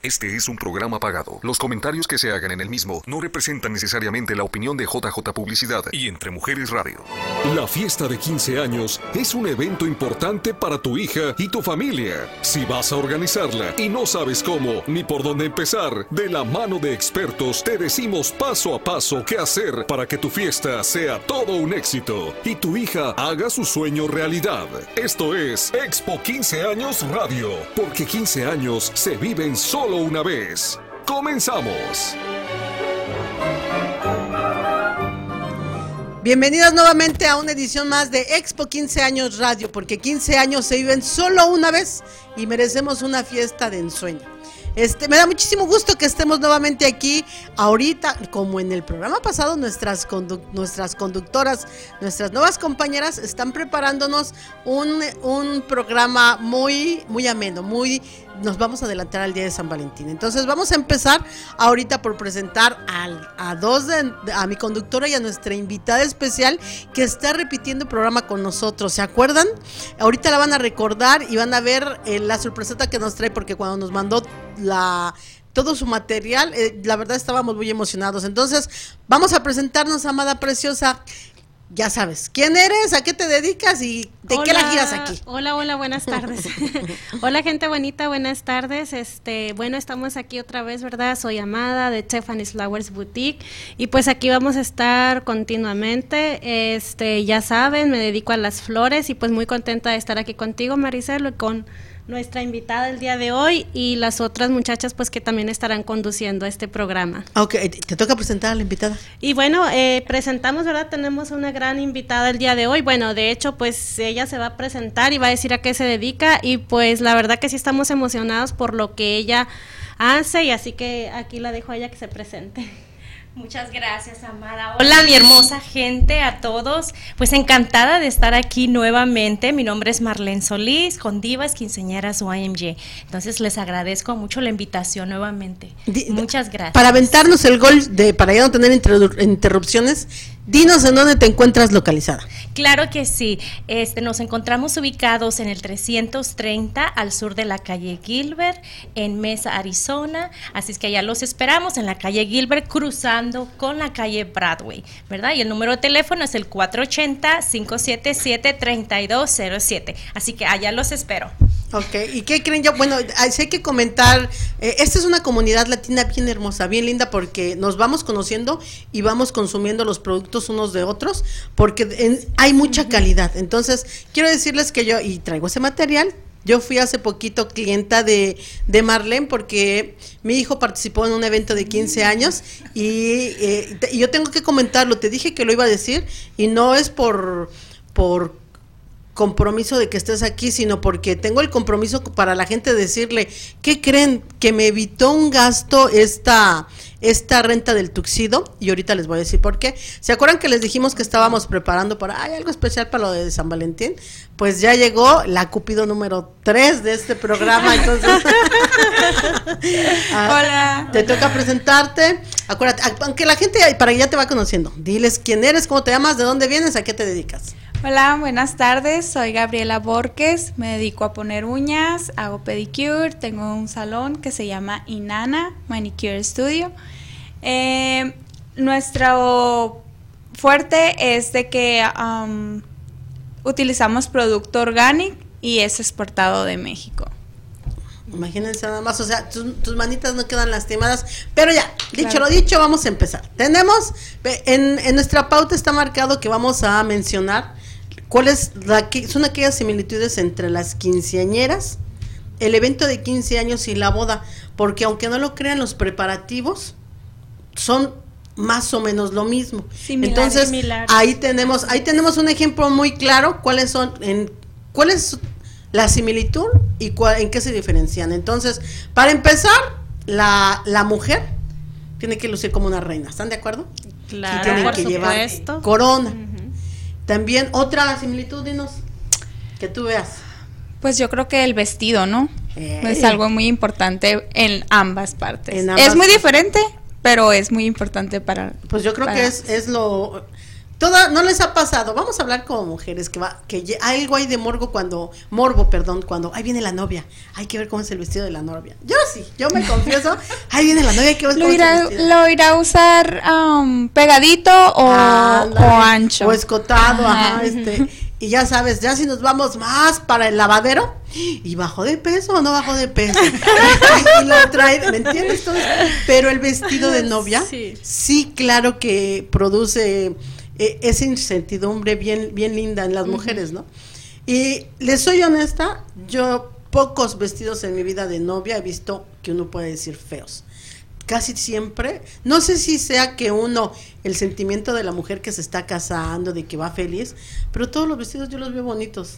Este es un programa pagado. Los comentarios que se hagan en el mismo no representan necesariamente la opinión de JJ Publicidad y Entre Mujeres Radio. La fiesta de 15 años es un evento importante para tu hija y tu familia. Si vas a organizarla y no sabes cómo ni por dónde empezar, de la mano de expertos te decimos paso a paso qué hacer para que tu fiesta sea todo un éxito y tu hija haga su sueño realidad. Esto es Expo 15 años Radio, porque 15 años se viven solo una vez. Comenzamos. Bienvenidos nuevamente a una edición más de Expo 15 años Radio, porque 15 años se viven solo una vez y merecemos una fiesta de ensueño. Este, me da muchísimo gusto que estemos nuevamente aquí ahorita, como en el programa pasado, nuestras, nuestras conductoras, nuestras nuevas compañeras están preparándonos un, un programa muy, muy ameno, muy nos vamos a adelantar al día de San Valentín. Entonces vamos a empezar ahorita por presentar a dos de, a mi conductora y a nuestra invitada especial que está repitiendo el programa con nosotros. ¿Se acuerdan? Ahorita la van a recordar y van a ver eh, la sorpresota que nos trae porque cuando nos mandó la todo su material, eh, la verdad estábamos muy emocionados. Entonces, vamos a presentarnos, amada preciosa ya sabes, ¿quién eres? ¿A qué te dedicas? ¿Y de qué la giras aquí? Hola, hola, buenas tardes. hola, gente bonita, buenas tardes. Este, bueno, estamos aquí otra vez, ¿verdad? Soy Amada de Stephanie's Flowers Boutique y pues aquí vamos a estar continuamente. Este, ya saben, me dedico a las flores y pues muy contenta de estar aquí contigo, Maricelo, con nuestra invitada el día de hoy y las otras muchachas pues que también estarán conduciendo este programa. Ok, te toca presentar a la invitada. Y bueno, eh, presentamos, ¿verdad? Tenemos una gran invitada el día de hoy. Bueno, de hecho pues ella se va a presentar y va a decir a qué se dedica y pues la verdad que sí estamos emocionados por lo que ella hace y así que aquí la dejo a ella que se presente. Muchas gracias, Amada. Hola, mi hermosa gente, a todos. Pues encantada de estar aquí nuevamente. Mi nombre es Marlene Solís, con Divas Quinceñeras YMG. Entonces, les agradezco mucho la invitación nuevamente. Muchas gracias. Para aventarnos el gol, de para ya no tener interrupciones, Dinos en dónde te encuentras localizada. Claro que sí. Este, nos encontramos ubicados en el 330 al sur de la calle Gilbert, en Mesa, Arizona. Así es que allá los esperamos en la calle Gilbert, cruzando con la calle Broadway, ¿verdad? Y el número de teléfono es el 480-577-3207. Así que allá los espero. Ok, ¿y qué creen yo? Bueno, hay que comentar, eh, esta es una comunidad latina bien hermosa, bien linda, porque nos vamos conociendo y vamos consumiendo los productos unos de otros, porque hay mucha calidad. Entonces, quiero decirles que yo, y traigo ese material, yo fui hace poquito clienta de, de Marlene porque mi hijo participó en un evento de 15 años y, eh, y yo tengo que comentarlo, te dije que lo iba a decir y no es por... por compromiso de que estés aquí, sino porque tengo el compromiso para la gente decirle, ¿qué creen? Que me evitó un gasto esta, esta renta del tuxido, y ahorita les voy a decir por qué. ¿Se acuerdan que les dijimos que estábamos preparando para, hay algo especial para lo de San Valentín? Pues ya llegó la Cupido número 3 de este programa, entonces... Ah, Hola. Te toca presentarte. Acuérdate, aunque la gente para ya te va conociendo, diles quién eres, cómo te llamas, de dónde vienes, a qué te dedicas. Hola, buenas tardes. Soy Gabriela Borges. Me dedico a poner uñas, hago pedicure. Tengo un salón que se llama Inana Manicure Studio. Eh, nuestro fuerte es de que um, utilizamos producto orgánico y es exportado de México. Imagínense nada más, o sea, tus, manitas no quedan lastimadas. Pero ya, dicho lo dicho, vamos a empezar. Tenemos, en, en nuestra pauta está marcado que vamos a mencionar ¿Cuáles son aquellas similitudes entre las quinceañeras, el evento de 15 años y la boda? Porque aunque no lo crean, los preparativos son más o menos lo mismo. Entonces, ahí tenemos ahí tenemos un ejemplo muy claro cuáles son en cuál es la similitud y en qué se diferencian. Entonces, para empezar, la, la mujer tiene que lucir como una reina, ¿están de acuerdo? Claro, y tiene que llevar corona. También otra similitud, dinos, que tú veas. Pues yo creo que el vestido, ¿no? Es algo muy importante en ambas partes. es muy diferente, pero es muy importante para... Pues yo creo que es, es lo... Toda, no les ha pasado. Vamos a hablar como mujeres que va, que algo hay de morbo cuando, morbo, perdón, cuando ahí viene la novia. Hay que ver cómo es el vestido de la novia. Yo sí, yo me confieso. Ahí viene la novia, hay que ver ¿Lo cómo irá, es el vestido. lo irá a usar um, pegadito o, ancho? O escotado, ajá, Ajá. este. Y ya sabes, ya si nos vamos más para el lavadero, y bajó de peso o no bajó de peso. y lo trae, ¿me entiendes? Todo. Pero el vestido de novia, sí, Sí. claro que produce eh, esa incertidumbre bien, bien linda en las mujeres, ¿no? Y les soy honesta, yo pocos vestidos en mi vida de novia he visto que uno puede decir feos casi siempre, no sé si sea que uno, el sentimiento de la mujer que se está casando, de que va feliz, pero todos los vestidos yo los veo bonitos,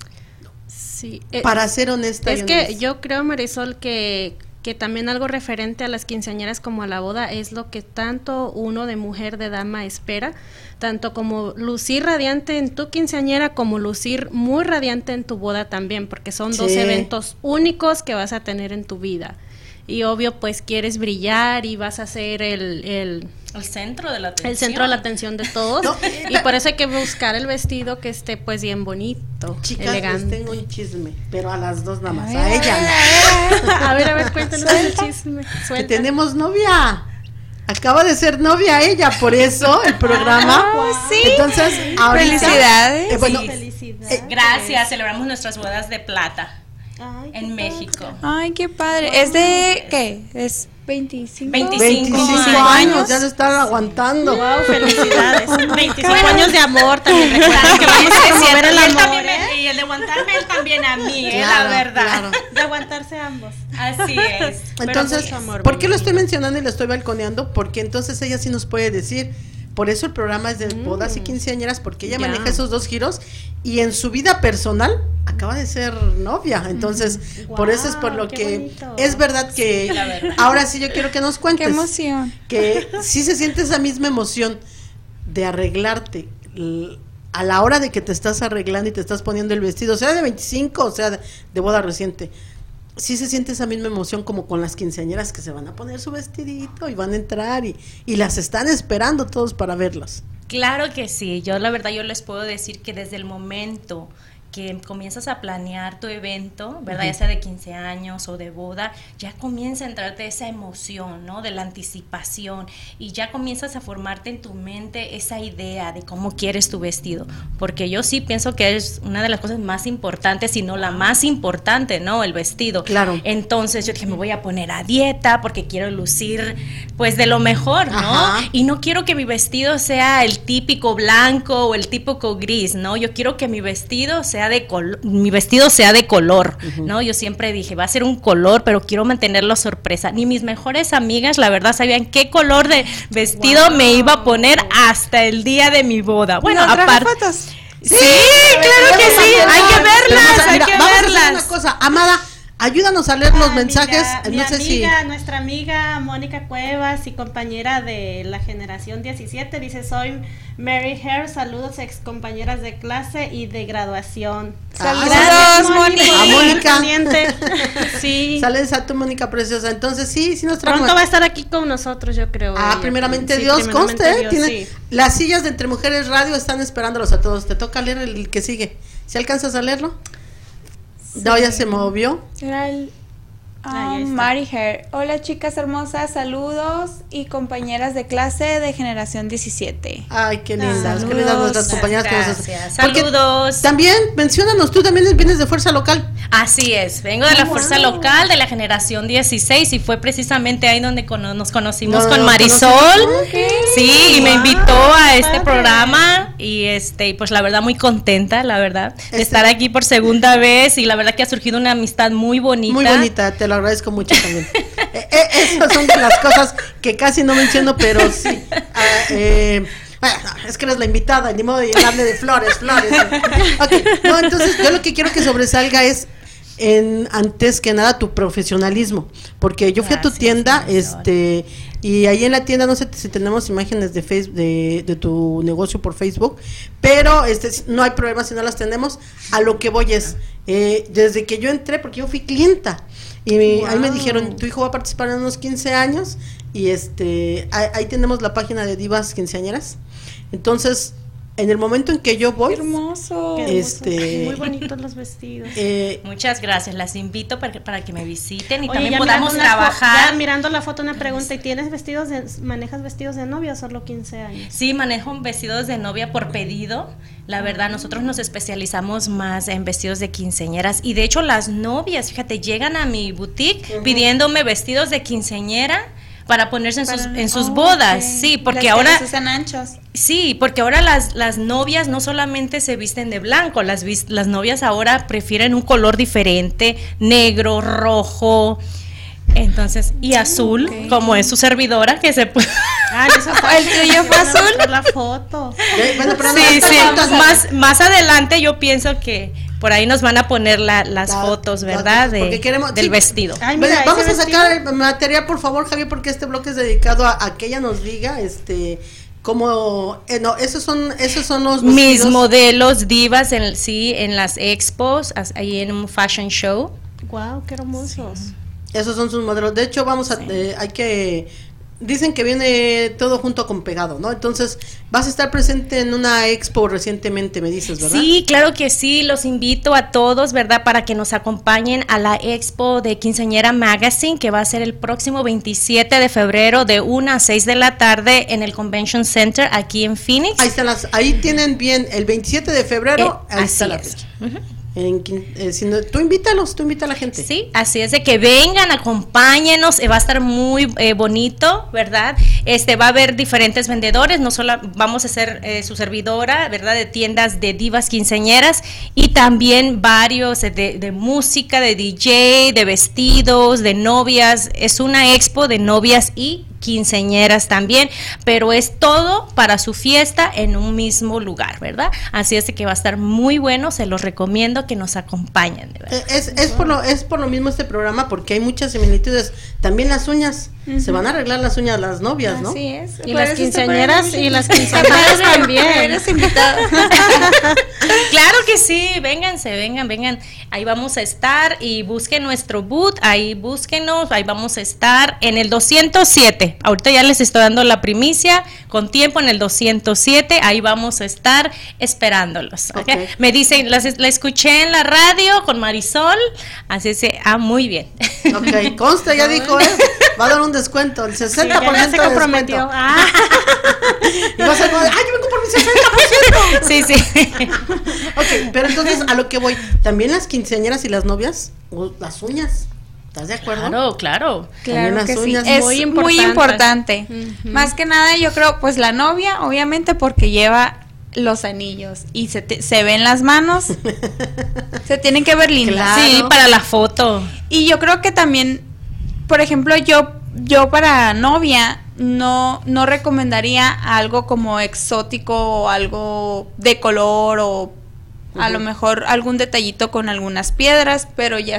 Sí. eh, para ser honesta. Es que honesta. yo creo, Marisol, que, que también algo referente a las quinceañeras como a la boda es lo que tanto uno de mujer, de dama espera, tanto como lucir radiante en tu quinceañera como lucir muy radiante en tu boda también, porque son dos eventos únicos que vas a tener en tu vida. Y obvio, pues quieres brillar y vas a ser el, el, El centro de la atención. el centro de la atención de todos. No, y por eso hay que buscar el vestido que esté pues bien bonito, Chicas, les elegante. tengo un chisme, pero a las dos nada más, A a ver, ella. A ver, a ver, cuéntanos el chisme. Que Suelta. tenemos novia. Acaba de ser novia ella, por eso el programa. Ah, sí. Entonces, ahorita, Felicidades. eh, bueno, Sí. Felicidades. eh, Gracias, celebramos nuestras bodas de plata Ay, en México. Ay, qué padre. ¿Es de qué? ¿Es 25? 25 25 años. años, ya se están aguantando. Wow, felicidades. 25 años de amor también. Recuerden que vamos a promover el amor. ¿eh? me- Y el de aguantarme él también a mí, eh, la verdad. claro. De aguantarse ambos. Así es. Entonces, amor, ¿por qué lo estoy mencionando y lo estoy balconeando? Porque entonces ella sí nos puede decir, por eso el programa es de bodas y quinceañeras, porque ella maneja esos dos giros y en su vida personal acaba de ser novia. Entonces, por eso es por lo qué que bonito. es verdad que Sí, la verdad. ahora sí yo quiero que nos Qué cuentes emoción. que sí se siente esa misma emoción de arreglarte a la hora de que te estás arreglando y te estás poniendo el vestido, sea de 25 o sea de, de boda reciente. Sí se siente esa misma emoción como con las quinceañeras que se van a poner su vestidito y van a entrar y, y las están esperando todos para verlas. Claro que sí, yo la verdad yo les puedo decir que desde el momento que comienzas a planear tu evento, ¿verdad? Ya sea de 15 años o de boda, ya comienza a entrarte esa emoción, ¿no? De la anticipación y ya comienzas a formarte en tu mente esa idea de cómo quieres tu vestido, porque yo sí pienso que es una de las cosas más importantes, si no la más importante, ¿no? El vestido. Claro. Entonces yo dije, me voy a poner a dieta porque quiero lucir pues de lo mejor, ¿no? Ajá. Y no quiero que mi vestido sea el típico blanco o el típico gris, ¿no? Yo quiero que mi vestido sea de color, mi vestido sea de color, ¿no? Yo siempre dije, va a ser un color, pero quiero mantenerlo sorpresa. Ni mis mejores amigas, la verdad, sabían qué color de vestido me iba a poner hasta el día de mi boda. Bueno, ¿No aparte... fotos? Sí, claro que sí, hay que verlas, hay que vamos a hacer verlas. una cosa, Amada, ayúdanos a leer los mensajes. mi sé amiga, nuestra amiga Mónica Cuevas y compañera de la generación 17 dice soy Mary Hare, saludos ex compañeras de clase y de graduación. Ah, Saludos, por A Mónica. Sí. sales a tu Mónica preciosa. Entonces, sí, sí nos traemos. Pronto va a estar aquí con nosotros, yo creo. Ah, ella. primeramente Sí, Dios, primeramente conste. Dios, Tiene- sí. Las sillas de Entre Mujeres Radio están esperándolos a todos. Te toca leer el que sigue. ¿Si alcanzas a leerlo? Ya se movió. Ah. Mari Hair. Hola chicas hermosas, saludos y compañeras de clase de generación 17. Ay, qué lindas, qué Saludos. lindas nuestras compañeras que nos Gracias. Saludos. También, menciónanos, tú también vienes de Fuerza Local. Así es, vengo de la fuerza local de la generación 16 y fue precisamente ahí donde cono- nos conocimos No, con Marisol. conocimos. Sí, y me invitó a este programa y este pues la verdad muy contenta, la verdad, de Este- estar aquí por segunda vez y la verdad que ha surgido una amistad muy bonita. Muy bonita, te lo agradezco mucho también. Eh, eh, esas son de las cosas que casi no menciono, pero sí. Ah, eh, bueno, es que eres la invitada, ni modo de llenarle de flores, flores. Ok, no, entonces yo lo que quiero que sobresalga es en antes que nada tu profesionalismo, porque yo fui a tu tienda, este, y ahí en la tienda no sé si tenemos imágenes de face, de, de tu negocio por Facebook, pero este no hay problema si no las tenemos. A lo que voy es, eh, desde que yo entré, porque yo fui clienta, y ahí me dijeron, tu hijo va a participar en unos 15 años, y este, ahí, ahí tenemos la página de Divas Quinceañeras. Entonces, en el momento en que yo voy, hermoso. este, Muy bonitos los vestidos. eh, Muchas gracias, las invito para que, para que me visiten y Oye, también podamos trabajar. ya mirando la foto una pregunta, ¿y tienes vestidos de, manejas vestidos de novia o solo 15 años? Sí, manejo vestidos de novia por pedido. La verdad, nosotros nos especializamos más en vestidos de quinceañeras y de hecho las novias, fíjate, llegan a mi boutique pidiéndome vestidos de quinceañera para ponerse en sus, en sus Oh, bodas. Sí, porque Las ahora usan anchos. Sí, porque ahora las, las novias no solamente se visten de blanco, las, las novias ahora prefieren un color diferente, negro, rojo, entonces, y azul, como es su servidora, que se puede... Ah, eso ¿El tuyo fue azul? mostrar la foto. bueno, pero Sí, sí, más, más adelante yo pienso que por ahí nos van a poner la- las La- fotos, ¿verdad? De- porque queremos- del sí. vestido. Ay, Bueno, mira, vamos a sacar el material, por favor, Javier, porque este bloque es dedicado a, a que ella nos diga, este, cómo, eh, no, esos son, esos son los Mis modelos divas, en, sí, en las expos, as- ahí en un fashion show. Wow, qué hermosos. Esos son sus modelos. De hecho, vamos a, eh, hay que, dicen que viene todo junto con pegado, ¿no? Entonces, vas a estar presente en una expo recientemente, me dices, ¿verdad? Sí, claro que sí, los invito a todos, ¿verdad? Para que nos acompañen a la expo de Quinceañera Magazine, que va a ser el próximo 27 de febrero de 1 a 6 de la tarde en el Convention Center aquí en Phoenix. Ahí están las, ahí tienen bien, el 27 de febrero, Eh, ahí así está la es. fecha. En eh, tú invítalos, tú invita a la gente. Sí, así es de que vengan, acompáñenos, eh, va a estar muy eh, bonito, ¿verdad? Este va a haber diferentes vendedores, no solo vamos a ser eh, su servidora, ¿verdad? De tiendas de divas quinceañeras y también varios de, de música, de DJ, de vestidos, de novias. Es una expo de novias y quinceañeras también, pero es todo para su fiesta en un mismo lugar, ¿verdad? Así es que va a estar muy bueno, se los recomiendo que nos acompañen, de verdad. Es, es, por lo, es por lo mismo este programa, porque hay muchas similitudes. También las uñas, se van a arreglar las uñas las novias, ¿no? Así es. Y las quinceañeras y las quinceañeras también. Claro que sí, vénganse, vengan, vengan. Ahí vamos a estar y busquen nuestro boot, ahí búsquenos, ahí vamos a estar en el 207. Ahorita ya les estoy dando la primicia con tiempo en el 207, ahí vamos a estar esperándolos. Me dicen, la escuché en la radio con Marisol, así se, ah, muy bien. Ok, consta, ya dijo, ¿eh? Va a dar un descuento, el 60% Sí, ya se de comprometió. descuento. Ah, Y vas a decir, ¡ay, yo vengo por mi 60%! sí, sí. Ok, pero entonces a lo que voy, también las quinceañeras y las novias, o las uñas, ¿estás de acuerdo? Claro, claro. Claro las que sí. uñas. Es Muy importante. Más que nada, yo creo, pues la novia, obviamente, porque lleva los anillos y se, te- se ven las manos, se tienen que ver lindas. Claro. Sí, para la foto. Y yo creo que también, por ejemplo, yo, yo para novia no, no recomendaría algo como exótico o algo de color o a lo mejor algún detallito con algunas piedras, pero ya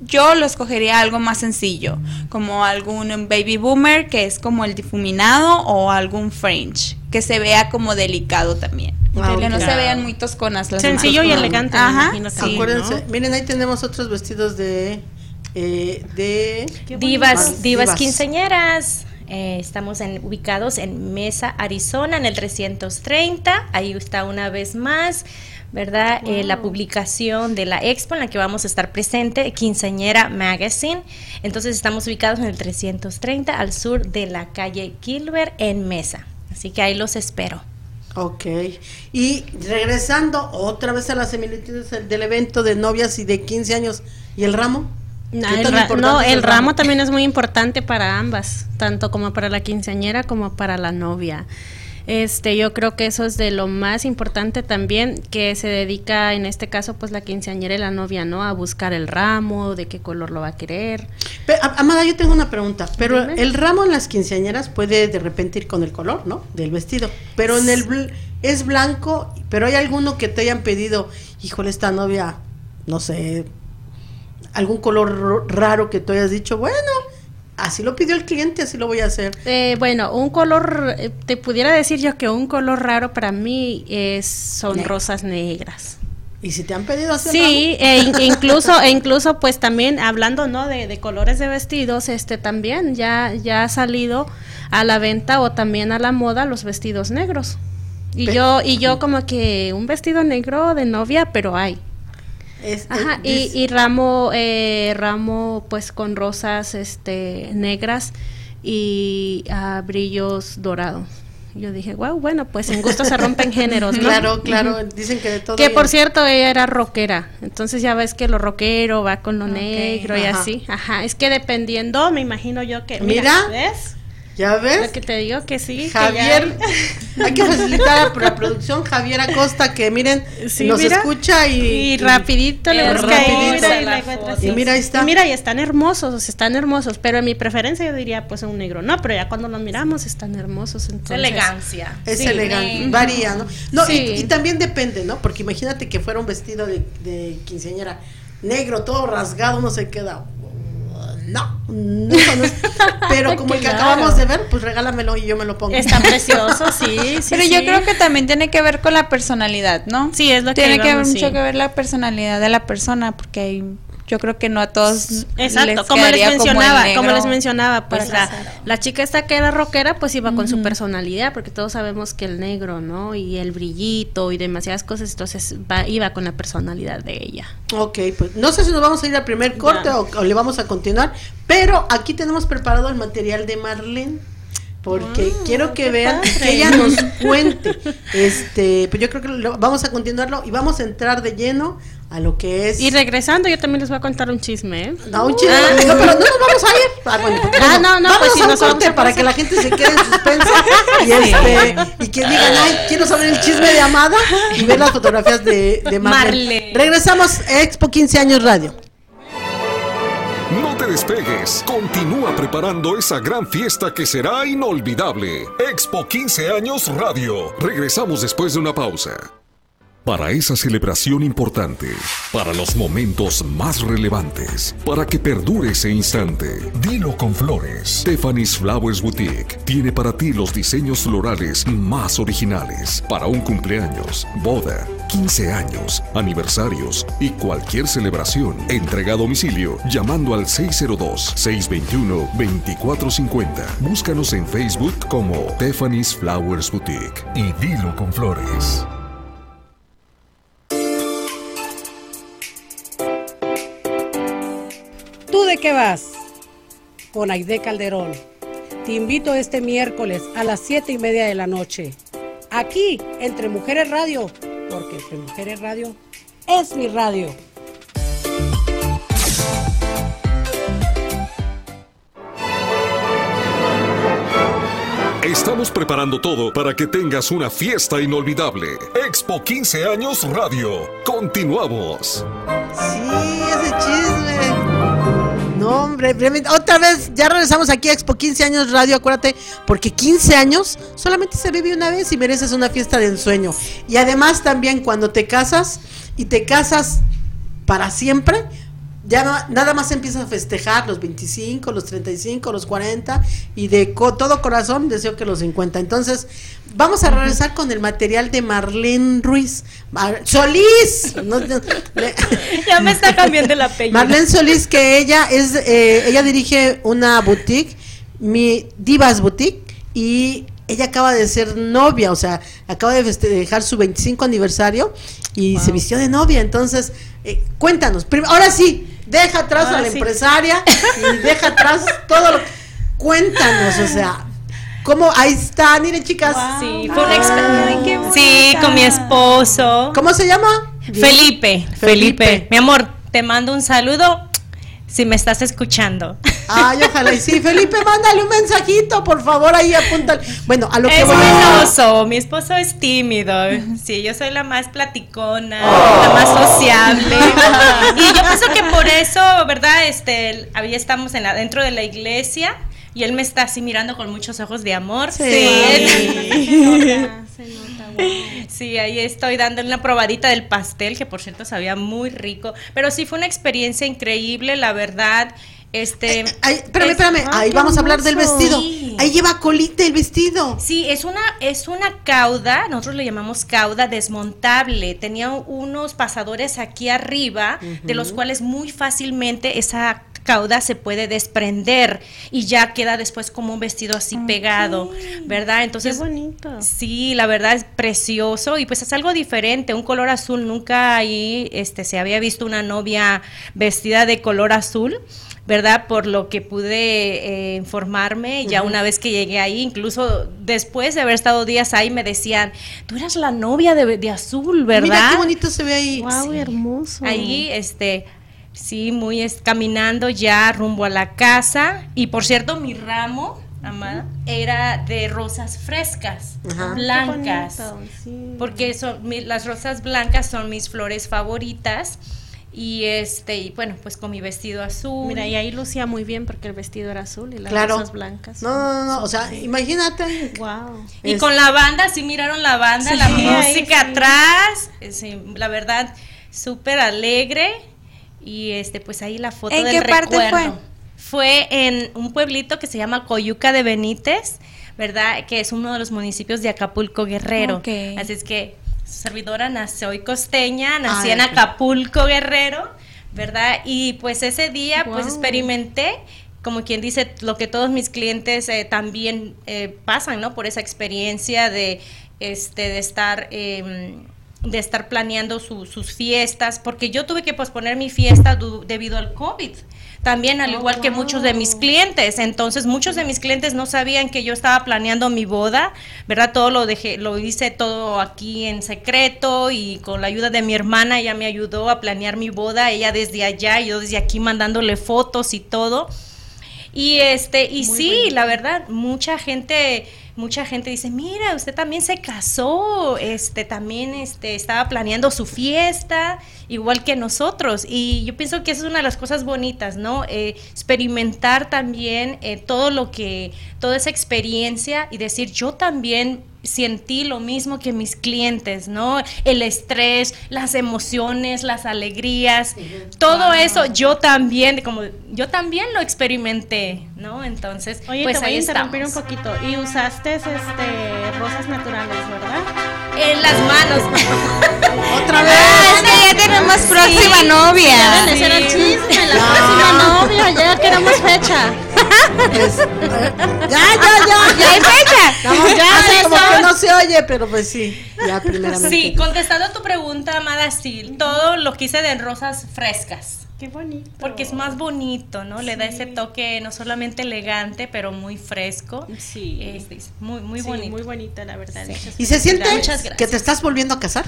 yo lo escogería algo más sencillo, como algún baby boomer que es como el difuminado o algún French, que se vea como delicado también. Ah, que no se vean muy tosconas las sencillo y elegante, Ajá, sí. Acuérdense, ¿no? miren, ahí tenemos otros vestidos de... eh, de Divas, divas Divas. quinceañeras. Eh, estamos en- ubicados en Mesa, Arizona, en el 330. Ahí está una vez más, ¿verdad? Eh, la publicación de la expo en la que vamos a estar presente, Quinceañera Magazine. Entonces estamos ubicados en el 330 al sur de la calle Gilbert en Mesa. Así que ahí los espero. Ok. Y regresando otra vez a las similitudes del- evento de novias y de 15 años, ¿y el ramo? No, ¿Qué el, tan ra- importante no, es el ramo también es muy importante para ambas, tanto como para la quinceañera como para la novia. Este, yo creo que eso es de lo más importante también, que se dedica en este caso pues la quinceañera y la novia, ¿no? A buscar el ramo, de qué color lo va a querer. Pe- a- Amada, yo tengo una pregunta, pero Dime. el ramo en las quinceañeras puede de repente ir con el color, ¿no? Del vestido, pero en el bl- es blanco, pero hay alguno que te hayan pedido, híjole, esta novia, no sé, algún color ro- raro que tú hayas dicho, bueno, así lo pidió el cliente, así lo voy a hacer. Eh, bueno, un color, eh, te pudiera decir yo que un color raro para mí es, son Negro. rosas negras. Y si te han pedido el Sí, e in- incluso, e incluso pues también hablando no de, de colores de vestidos, este también ya, ya ha salido a la venta o también a la moda los vestidos negros. Y yo, y yo como que un vestido negro de novia, pero hay. Es- Ajá, y, y ramo, eh, ramo pues con rosas este negras y ah, brillos dorados. Yo dije, wow, bueno, pues en gusto se rompen géneros, ¿no? Claro, claro, dicen que de todo. Que por cierto, ella era rockera. Entonces ya ves que lo rockero va con lo negro y Ajá. así. Ajá, es que dependiendo, me imagino yo que. Mira. ¿Ves? ¿Ya ves? Lo que te digo que sí. que Javier, ya- hay que facilitar a la producción Javier Acosta que miren, Sí, nos mira. escucha y, Y rapidito le y busca ahí, rapidito. mira, y la foto. Y mira, ahí está. Y mira, y están hermosos, están hermosos, pero en mi preferencia yo diría pues un negro, no, pero ya cuando los miramos están hermosos, Es entonces. elegancia. Es Sí. elegante, varía, ¿no? No, y- Sí. y, también depende, ¿no? Porque imagínate que fuera un vestido de, de quinceañera negro, todo rasgado, uno se queda. No, no, no es- pero como el que Claro. acabamos de ver, pues regálamelo y yo me lo pongo. Está precioso, sí, sí. Pero yo creo que también tiene que ver con la personalidad, ¿no? Sí, es lo que Tiene que ver mucho sí. que ver la personalidad de la persona, porque hay, yo creo que no a todos Exacto, les como les como mencionaba, como les mencionaba, pues la, la chica esta que era rockera, pues iba con su personalidad, porque todos sabemos que el negro, ¿no? Y el brillito y demasiadas cosas, entonces va, iba con la personalidad de ella. Ok, pues no sé si nos vamos a ir al primer corte o, o le vamos a continuar, pero aquí tenemos preparado el material de Marlene. Porque Ah, quiero que vean, padre. que ella nos cuente. Este, pues yo creo que lo- vamos a continuarlo y vamos a entrar de lleno a lo que es. Y regresando, yo también les voy a contar un chisme, ¿eh? No, un chisme, no, pero no nos vamos a ir. Ah, bueno, pues, Ah, no, no, pues sí, a un nos vamos corte a para que la gente se quede en suspenso y, este, y que digan, ay, quiero saber el chisme de Amada y ver las fotografías de, de Marlene. Marlene. Regresamos, Expo 15 años Radio. No te despegues, continúa preparando esa gran fiesta que será inolvidable. Expo 15 años Radio. Regresamos después de una pausa. Para esa celebración importante, para los momentos más relevantes, para que perdure ese instante, dilo con flores. Stephanie's Flowers Boutique tiene para ti los diseños florales más originales para un cumpleaños, boda, 15 años, aniversarios y cualquier celebración. Entrega a domicilio llamando al 602-621-2450. Búscanos en Facebook como Stephanie's Flowers Boutique y dilo con flores. De qué vas? Con Aide Calderón. Te invito este miércoles a las 7 y media de la noche. Aquí, entre Mujeres Radio. Porque entre Mujeres Radio es mi radio. Estamos preparando todo para que tengas una fiesta inolvidable. Expo 15 años Radio. Continuamos. No, hombre, otra vez, ya regresamos aquí a Expo 15 años Radio, acuérdate, porque 15 años solamente se vive una vez y mereces una fiesta de ensueño. Y además también cuando te casas y te casas para siempre, ya nada más empiezas a festejar los 25, los 35, los 40 y de co- todo corazón deseo que los 50. Entonces, vamos a regresar con el material de Marlene Ruiz. Mar- Solís. No, no, le- Ya me está cambiando el apellido. Marlene Solís, que ella es, eh, ella dirige una boutique, mi Divas Boutique, y ella acaba de ser novia, o sea, acaba de festejar su 25 aniversario y se vistió de novia. Entonces, eh, cuéntanos, ahora sí, deja atrás a la sí. empresaria y deja atrás todo lo Cuéntanos, o sea, ¿cómo? Ahí está, miren chicas. Sí, fue una experiencia. Sí, con mi esposo. ¿Cómo se llama? Felipe, Felipe. Felipe. Mi amor, te mando un saludo si me estás escuchando. Ay, ojalá y sí. Felipe, mándale un mensajito, por favor, ahí apunta. Bueno, a lo que Es voy. penoso, mi esposo es tímido. Sí, yo soy la más platicona, la más sociable. y yo pienso que por eso, ¿verdad? Este, ahí estamos en la, dentro de la iglesia y él me está así mirando con muchos ojos de amor. Sí. él- Se nota, wow. Sí, ahí estoy dando una probadita del pastel, que por cierto sabía muy rico. Pero sí fue una experiencia increíble, la verdad. Este. Ay, espérame, es- espérame. Ah, Ahí vamos a hablar del vestido. Sí. Ahí lleva colita el vestido. Sí, es una, es una cauda, nosotros le llamamos cauda desmontable. Tenía unos pasadores aquí arriba, de los cuales muy fácilmente esa cauda se puede desprender y ya queda después como un vestido así pegado, ¿verdad? Entonces, Qué bonito. sí, la verdad es precioso y pues es algo diferente, un color azul, nunca ahí este, se había visto una novia vestida de color azul. ¿Verdad? Por lo que pude eh, informarme, ya una vez que llegué ahí, incluso después de haber estado días ahí, me decían, tú eras la novia de, de azul, ¿verdad? Mira qué bonito se ve ahí. Wow, hermoso. Ahí, este, sí, muy es, caminando ya rumbo a la casa. Y por cierto, mi ramo, amada, era de rosas frescas, Ajá. Blancas. bonito, sí. Porque son, mi- las rosas blancas son mis flores favoritas. Y este, y bueno, pues con mi vestido azul. Mira, y ahí lucía muy bien porque el vestido era azul y las Claro. rosas blancas. No, no, no, o sea, imagínate. Wow. Y Es- con la banda, sí miraron la banda, la ahí música sí. atrás, sí, la verdad, súper alegre. Y este, pues ahí la foto ¿En del qué parte recuerdo. Fue en un pueblito que se llama Coyuca de Benítez, ¿verdad? Que es uno de los municipios de Acapulco Guerrero. Así es que su servidora nació y costeña, nací Ah, en ok. Acapulco Guerrero, ¿verdad? Y pues ese día pues experimenté como quien dice, lo que todos mis clientes eh, también eh, pasan, ¿no? Por esa experiencia de, este, de estar... em, de estar planeando su- sus fiestas, porque yo tuve que posponer mi fiesta du- debido al COVID, también al Oh, igual que muchos de mis clientes. Entonces, muchos de mis clientes no sabían que yo estaba planeando mi boda, ¿verdad? Todo lo dejé, lo hice todo aquí en secreto y con la ayuda de mi hermana, ella me ayudó a planear mi boda, ella desde allá y yo desde aquí mandándole fotos y todo. Y este, y sí, la verdad, mucha gente, mucha gente dice, mira, usted también se casó, este, también este, estaba planeando su fiesta, igual que nosotros. Y yo pienso que esa es una de las cosas bonitas, ¿no? Eh, experimentar también eh, todo lo que, toda esa experiencia y decir, yo también sentí lo mismo que mis clientes, ¿no? El estrés, las emociones, las alegrías, todo eso yo también, como yo también lo experimenté, ¿no? Entonces, Oye, pues te voy ahí a interrumpir estamos. un poquito. Y usaste este rosas naturales, ¿verdad? En las manos. Otra vez. Es que ya tenemos próxima novia. Ya era el chisme, la próxima novia, ya queremos fecha. Es- eh, ya, ya, ya. ¿Ya hay fecha? Estamos Ya, hace como que no se oye, pero pues sí, ya primeramente. Sí, contestando a tu pregunta, amada, sí, todo lo que hice de rosas frescas. Qué bonito. Porque es más bonito, ¿no? Le da ese toque no solamente elegante, pero muy fresco. Sí. Este, es muy, muy Sí, bonito. Muy bonita, la verdad. Muchas ¿Y se siente que te estás volviendo a casar?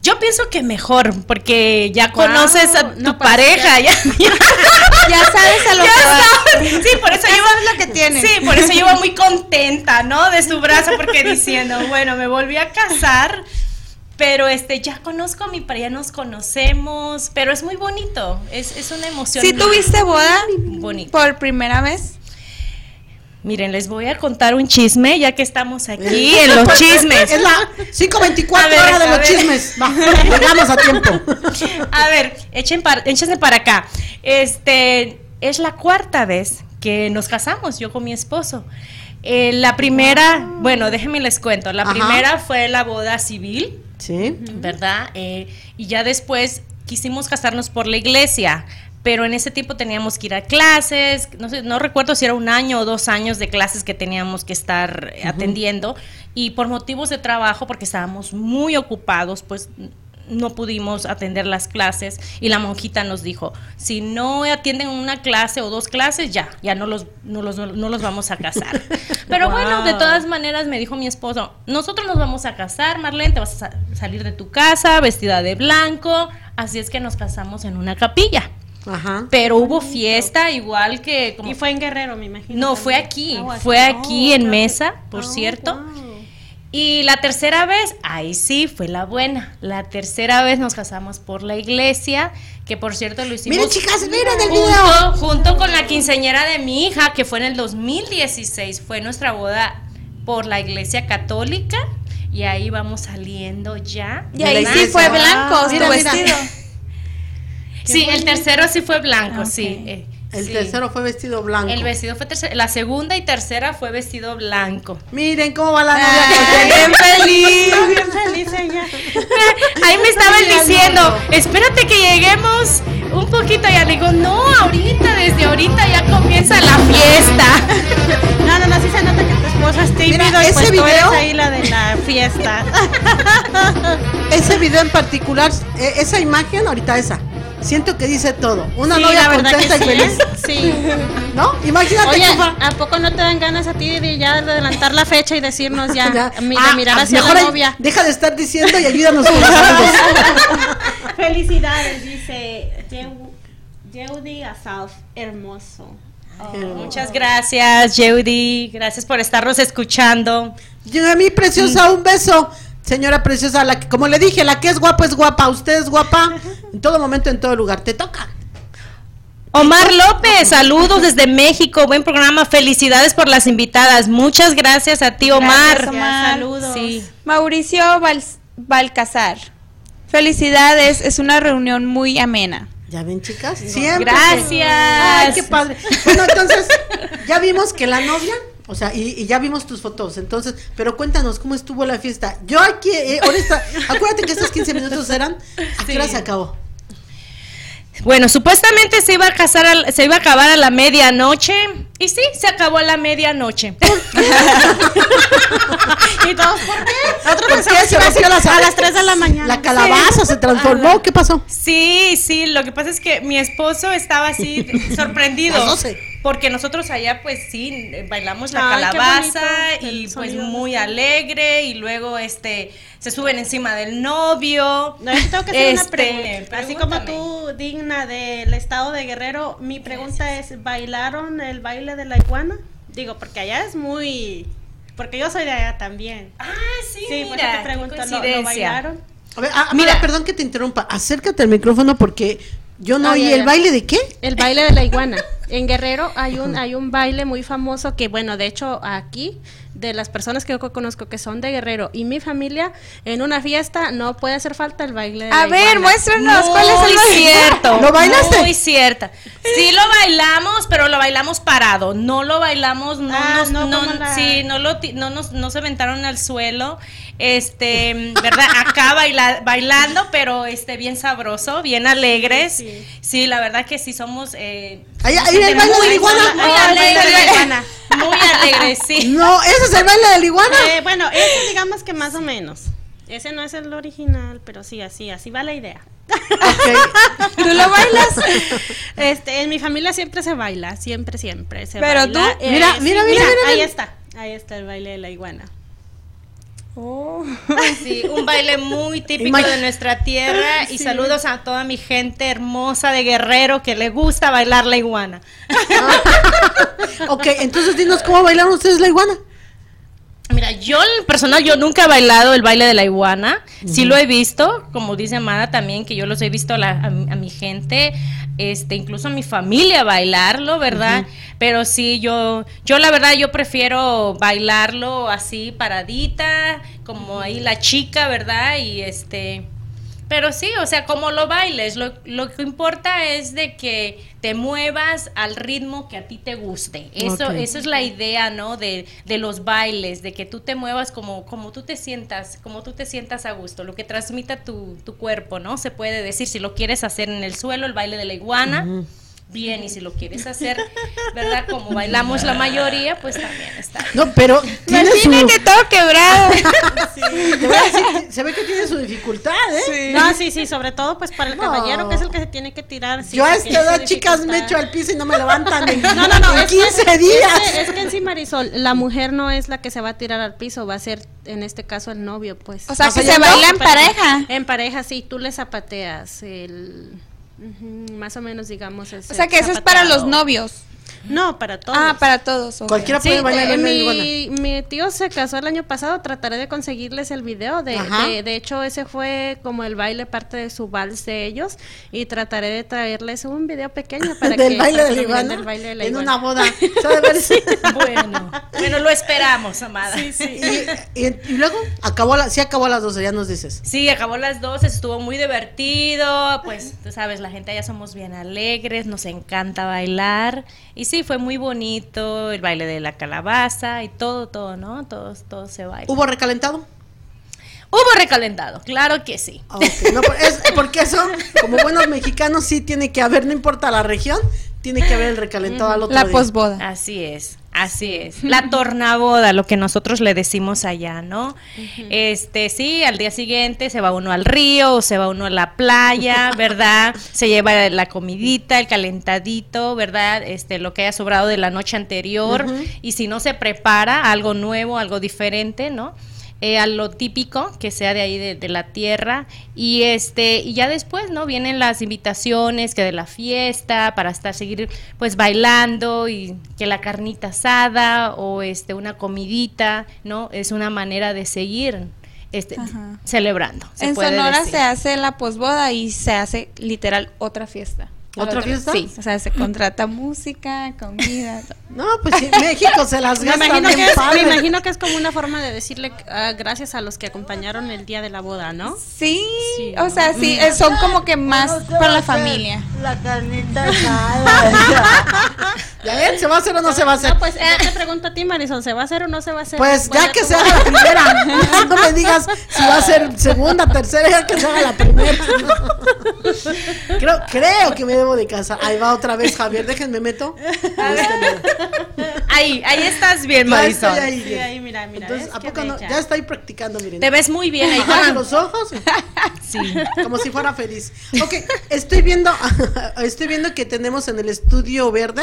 Yo pienso que mejor, porque ya Guau, conoces a tu no, pues, pareja, ya, ya, Ya sabes a lo ya que sabes. Sí, por eso Ya sabes lo que tienes. Sí, por eso iba muy contenta, ¿no? De su brazo, porque diciendo, bueno, me volví a casar, pero este, ya conozco a mi pareja, ya nos conocemos, pero es muy bonito, es, es una emoción. ¿Sí tuviste boda Bonito. por primera vez? Miren, les voy a contar un chisme, ya que estamos aquí en los chismes. Es la 5.24 A ver, hora de los ver. chismes. Va, llegamos a tiempo. A ver, echen para, échense para acá. Este, es la cuarta vez que nos casamos, yo con mi esposo. Eh, la primera, bueno, déjenme les cuento. La Ajá. primera fue la boda civil, Sí. ¿verdad? Eh, y ya después quisimos casarnos por la iglesia. Pero en ese tiempo teníamos que ir a clases, no sé, no recuerdo si era un año o dos años de clases que teníamos que estar eh, atendiendo. Y por motivos de trabajo, porque estábamos muy ocupados, pues no pudimos atender las clases y la monjita nos dijo, si no atienden una clase o dos clases, ya, ya no los, no los, no los vamos a casar. Pero bueno, de todas maneras me dijo mi esposo, nosotros nos vamos a casar, Marlene, te vas a sa- salir de tu casa vestida de blanco, así es que nos casamos en una capilla. Ajá. Pero hubo fiesta igual que... Como, Y fue en Guerrero, me imagino. no, fue aquí, Ah, fue aquí Oh, en mesa, por Oh, cierto. wow. Y la tercera vez, ahí sí, fue la buena. La tercera vez nos casamos por la iglesia, que por cierto lo hicimos Miren, chicas, miren el video. junto, junto con la quinceañera de mi hija, que fue en el 2016. Fue nuestra boda por la iglesia católica. Y ahí vamos saliendo ya. Y ahí sí fue blanco tu Mira, mira. Sí, el tercero sí fue blanco, Ok. sí. eh, El sí. tercero fue vestido blanco. El vestido fue tercero. La segunda y tercera fue vestido blanco. Miren cómo va la Ay, novia. bien feliz. Bien feliz ella. Ahí me estaban diciendo, espérate que lleguemos un poquito ya le digo, no, ahorita, desde ahorita ya comienza la fiesta. No, no, no, sí se nota que tu esposo es tímido Mira, y ese pues tú video- eres ahí la de la fiesta. Ese video en particular, eh, esa imagen, ahorita esa, siento que dice todo. Una Sí, novia la verdad que contenta y sí, feliz, ¿eh? Sí. ¿no? Imagínate Oye. ¿a poco no te dan ganas a ti de ya de adelantar la fecha y decirnos ya, Ya. mi- de Ah, mirar ah, hacia mejor la novia? Deja de estar diciendo y ayúdanos con los saludos. Felicidades, dice Yeudi Asaf, hermoso. Muchas gracias, Judy. Gracias por estarnos escuchando. Yo, a mí, preciosa, un beso. Señora preciosa, la que, como le dije, la que es guapa es guapa. Usted es guapa en todo momento, en todo lugar. Te toca. Omar López, saludos desde México. Buen programa. Felicidades por las invitadas. Muchas gracias a ti, Omar. Gracias, Omar. Saludos. Sí. Mauricio Val- Balcazar. Felicidades, es una reunión muy amena. ¿Ya ven, chicas? Siempre. Gracias. Ay, qué padre. Bueno, entonces, ya vimos que la novia, o sea, y, y ya vimos tus fotos, entonces, pero cuéntanos cómo estuvo la fiesta. Yo aquí, eh, ahorita, acuérdate que estos 15 minutos eran, ¿a qué hora Sí. se acabó? Bueno, supuestamente se iba a casar, al- se iba a acabar a la medianoche y sí, se acabó a la medianoche. ¿Y todos por qué? ¿Por qué se a a las 3 de la mañana. La calabaza se transformó, ¿qué pasó? Sí, sí, lo que pasa es que mi esposo estaba así sorprendido. Las 12. Porque nosotros allá pues sí, bailamos la Ay, calabaza bonito y pues muy alegre y luego este se suben encima del novio. No, yo tengo que hacer una Este, pregunta. Así como tú, digna del estado de Guerrero, mi pregunta es, ¿bailaron el baile de la iguana? Digo, porque allá es muy... Porque yo soy de allá también. Ah, sí, Sí, por mira, eso te pregunto, ¿lo- ¿lo, coincidencia. bailaron? A ver, ah, Mira. Perdón que te interrumpa, acércate al micrófono porque yo no Ah, oí ya, el baile de qué. El baile de la iguana. En Guerrero hay un hay un baile muy famoso que bueno, de hecho aquí de las personas que yo conozco que son de Guerrero y mi familia en una fiesta no puede hacer falta el baile de A la ver, iguana. muéstranos cuál es el Muy baile? cierto. ¿Lo bailaste? Muy cierta. Sí lo bailamos, pero lo bailamos parado. No lo bailamos, no Ah, nos, no no, la- sí, no lo ti- no nos no se aventaron al suelo. Este, ¿verdad? Acá baila- bailando, pero este bien sabroso, bien alegres. Sí, Sí, la verdad que sí somos eh, Ahí- ahí el baile de la muy- iguana. Muy de la alegres. iguana. Muy alegres, sí. No, ese es el baile de la iguana. Eh, bueno, ese digamos que más o menos. Ese no es el original, pero sí, así, así va la idea. Ok. ¿Tú lo bailas? Este, en mi familia siempre se baila, siempre, siempre se Pero baila. tú- Eh, Mira, sí, mira, mira, mira, ahí mira. está, ahí está el baile de la iguana. Oh. Sí, un baile muy típico Imag- de nuestra tierra y saludos a toda mi gente hermosa de Guerrero que le gusta bailar la iguana. Ok, entonces dinos cómo bailaron ustedes la iguana. Mira, yo en personal yo nunca he bailado el baile de la iguana, sí lo he visto, como dice Amada también, que yo los he visto a, la- a mi- a mi gente, este, incluso a mi familia bailarlo, ¿verdad? Pero sí, yo, yo la verdad yo prefiero bailarlo así paradita, como ahí la chica, ¿verdad? Y este, pero sí, o sea, como lo bailes, lo, lo que importa es de que te muevas al ritmo que a ti te guste. Eso, eso es la idea, ¿no? De, de los bailes, de que tú te muevas como, como tú te sientas, como tú te sientas a gusto, lo que transmita tu, tu cuerpo, ¿no? Se puede decir, si lo quieres hacer en el suelo, el baile de la iguana. Bien, y si lo quieres hacer, ¿verdad? Como bailamos la mayoría, pues también está. bien. No, pero tiene su. Imagínate todo quebrado. te voy a decir que se ve que tiene su dificultad, ¿eh? No, sí, sí, sobre todo pues para el No. caballero que es el que se tiene que tirar. sí, Yo a esta edad, chicas, me echo al piso y no me levantan en, No, no, no, en es que- 15 Es días. que, es que en sí, Marisol, la mujer no es la que se va a tirar al piso, va a ser en este caso el novio, pues. O sea, que se no. baila en pareja. En pareja, sí, tú le zapateas el... más o menos, digamos. O sea, que eso es para los novios. No, para todos. Ah, para todos. ok. Cualquiera Sí, puede bailar eh, el baile de la iguana. mi, mi tío se casó el año pasado, trataré de conseguirles el video. De, de, de hecho, ese fue como el baile, parte de su vals de ellos. Y trataré de traerles un video pequeño para del que baile de iguana del baile de la en iguana. una boda. ¿Sabe ver? Bueno, bueno, lo esperamos, Amada. Sí, sí. Y, y- y luego acabó la, sí acabó a las 12, ya nos dices. Sí, acabó las 12, estuvo muy divertido, pues tú sabes, la gente allá somos bien alegres, nos encanta bailar y sí, fue muy bonito el baile de la calabaza y todo, todo, ¿no? Todo, todo se baila. ¿Hubo recalentado? Hubo recalentado, claro que sí. Ok, no, por- es- porque eso, como buenos mexicanos, sí tiene que haber, no importa la región, tiene que haber el recalentado al otro La día. posboda. Así es, así es. La tornaboda, lo que nosotros le decimos allá, ¿no? Este, sí, al día siguiente se va uno al río o se va uno a la playa, ¿verdad? Se lleva la comidita, el calentadito, ¿verdad? Este, lo que haya sobrado de la noche anterior y si no se prepara algo nuevo, algo diferente, ¿no? Eh, a lo típico que sea de ahí de, de la tierra y este y ya después no vienen las invitaciones que de la fiesta para estar seguir pues bailando y que la carnita asada o este una comidita no es una manera de seguir este celebrando se En Sonora decir. se hace la posboda y se hace literal otra fiesta. ¿Otra fiesta? Sí, o sea, se contrata música, comida. todo. No, pues sí, México se las Me gasta imagino, bien que es, padre. me imagino que es como una forma de decirle ah, gracias a los que acompañaron el día de la boda, ¿no? Sí, Sí, o sea, sí, eh, son como que más para la familia. La carnita asada. ¿Ya ven? ¿Se va a hacer o no se va a hacer? No, pues yo te pregunto a ti, Marisol, ¿se va a hacer o no se va a hacer? Pues ya que se haga la primera. No me digas si va a ser segunda, tercera, ya que se haga la primera. Creo, creo que me debo de casar. Ahí va otra vez, Javier. Déjenme meto. ahí ahí estás bien Ya Marisol estoy ahí. Sí, ahí, mira, mira. Entonces, es ¿a poco no? Ya estoy practicando, miren. te ves muy bien ahí con- los ojos. sí Como si fuera feliz. Ok, estoy viendo, estoy viendo que tenemos en el estudio verde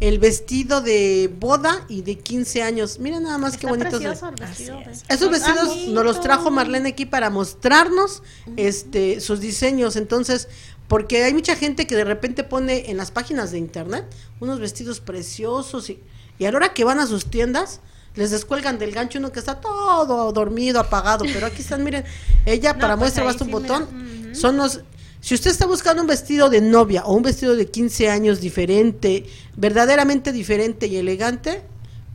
el vestido de boda y de 15 años. Miren nada más qué bonitos. precioso de- el vestido, ¿ves? Esos vestidos Ah, nos los trajo Marlene aquí para mostrarnos este sus diseños. Entonces, porque hay mucha gente que de repente pone en las páginas de internet unos vestidos preciosos y, y a la hora que van a sus tiendas les descuelgan del gancho uno que está todo dormido, apagado, pero aquí están, miren, ella para pues muestra basta un sí, botón. Son los si usted está buscando un vestido de novia o un vestido de 15 años diferente, verdaderamente diferente y elegante,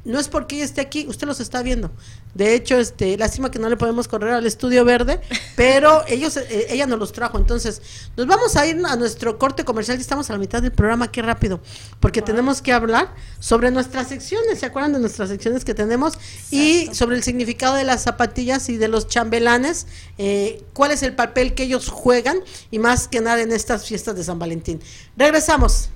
no es porque ella esté aquí, usted los está viendo. De hecho, este, lástima que no le podemos correr al estudio verde, pero ellos, eh, ella nos los trajo. Entonces, nos vamos a ir a nuestro corte comercial. Ya estamos a la mitad del programa, qué rápido, porque tenemos que hablar sobre nuestras secciones. ¿Se acuerdan de nuestras secciones que tenemos? Y sobre el significado de las zapatillas y de los chambelanes, eh, cuál es el papel que ellos juegan y más que nada en estas fiestas de San Valentín. Regresamos.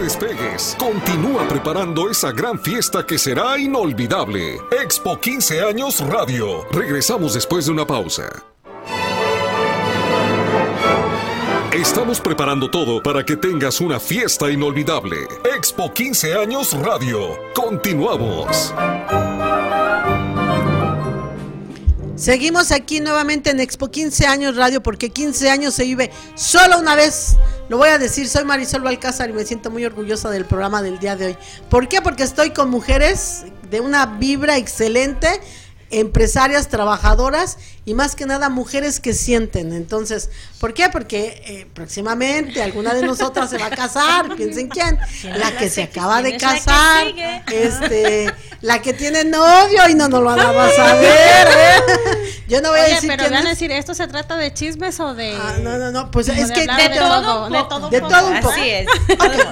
Despegues. Continúa preparando esa gran fiesta que será inolvidable. Expo 15 años Radio. Regresamos después de una pausa. Estamos preparando todo para que tengas una fiesta inolvidable. Expo 15 años Radio. Continuamos. Seguimos aquí nuevamente en Expo 15 años radio porque 15 años se vive solo una vez. Lo voy a decir, soy Marisol Balcázar y me siento muy orgullosa del programa del día de hoy. ¿Por qué? Porque estoy con mujeres de una vibra excelente, empresarias, trabajadoras y más que nada mujeres que sienten. Entonces, ¿por qué? Porque eh, próximamente alguna de nosotras se va a casar, piensen quién, la que se acaba de ¿Quién es la que casar, sigue? este, la que tiene novio y no nos lo vas a ver. ¿eh? Yo no voy a decir pero quién van a decir, ¿esto se trata de chismes o de...? Ah, no, no, no, pues es de que de todo un de poco. todo un de poco? todo un poco. así es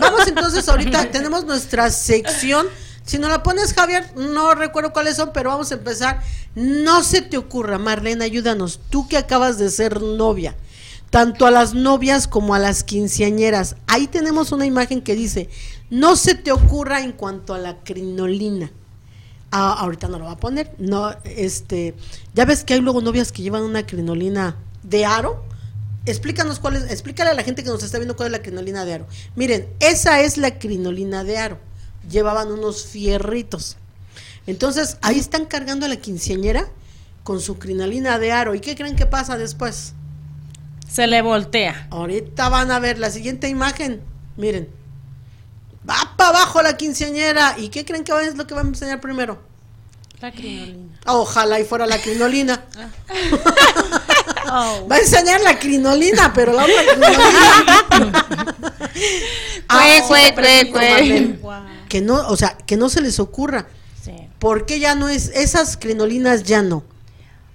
vamos entonces ahorita, tenemos nuestra sección. Si no la pones, Javier, no recuerdo cuáles son, pero vamos a empezar. No se te ocurra, Marlene, ayúdanos. Tú que acabas de ser novia, tanto a las novias como a las quinceañeras. Ahí tenemos una imagen que dice, no se te ocurra en cuanto a la crinolina. Ah, ahorita no lo va a poner. No, este, ya ves que hay luego novias que llevan una crinolina de aro. Explícanos cuál es, explícale a la gente que nos está viendo cuál es la crinolina de aro. Miren, esa es la crinolina de aro. Llevaban unos fierritos. Entonces, ahí están cargando a la quinceañera con su crinolina de aro. ¿Y qué creen que pasa después? se le voltea Ahorita van a ver la siguiente imagen. Miren. Va para abajo la quinceañera. ¿Y qué creen que es lo que va a enseñar primero? La crinolina. Ojalá y fuera la crinolina. Oh. Va a enseñar la crinolina, pero la otra crinolina. Ah, Que no, o sea, que no se les ocurra. sí. ¿Por qué ya no es, esas crinolinas ya no?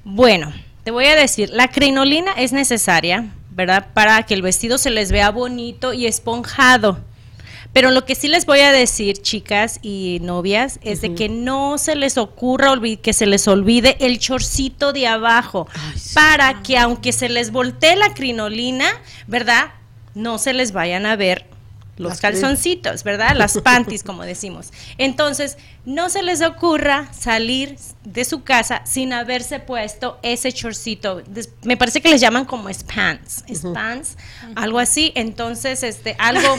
Bueno, te voy a decir, la crinolina es necesaria, ¿verdad? Para que el vestido se les vea bonito y esponjado. Pero lo que sí les voy a decir, chicas y novias, es de que no se les ocurra que se les olvide el chorcito de abajo, Ay, sí. para que aunque se les voltee la crinolina, ¿verdad? No se les vayan a ver los calzoncitos, ¿verdad? Las panties, como decimos. Entonces, no se les ocurra salir de su casa sin haberse puesto ese chorcito. Me parece que les llaman como spans, spans, algo así. Entonces, este, algo.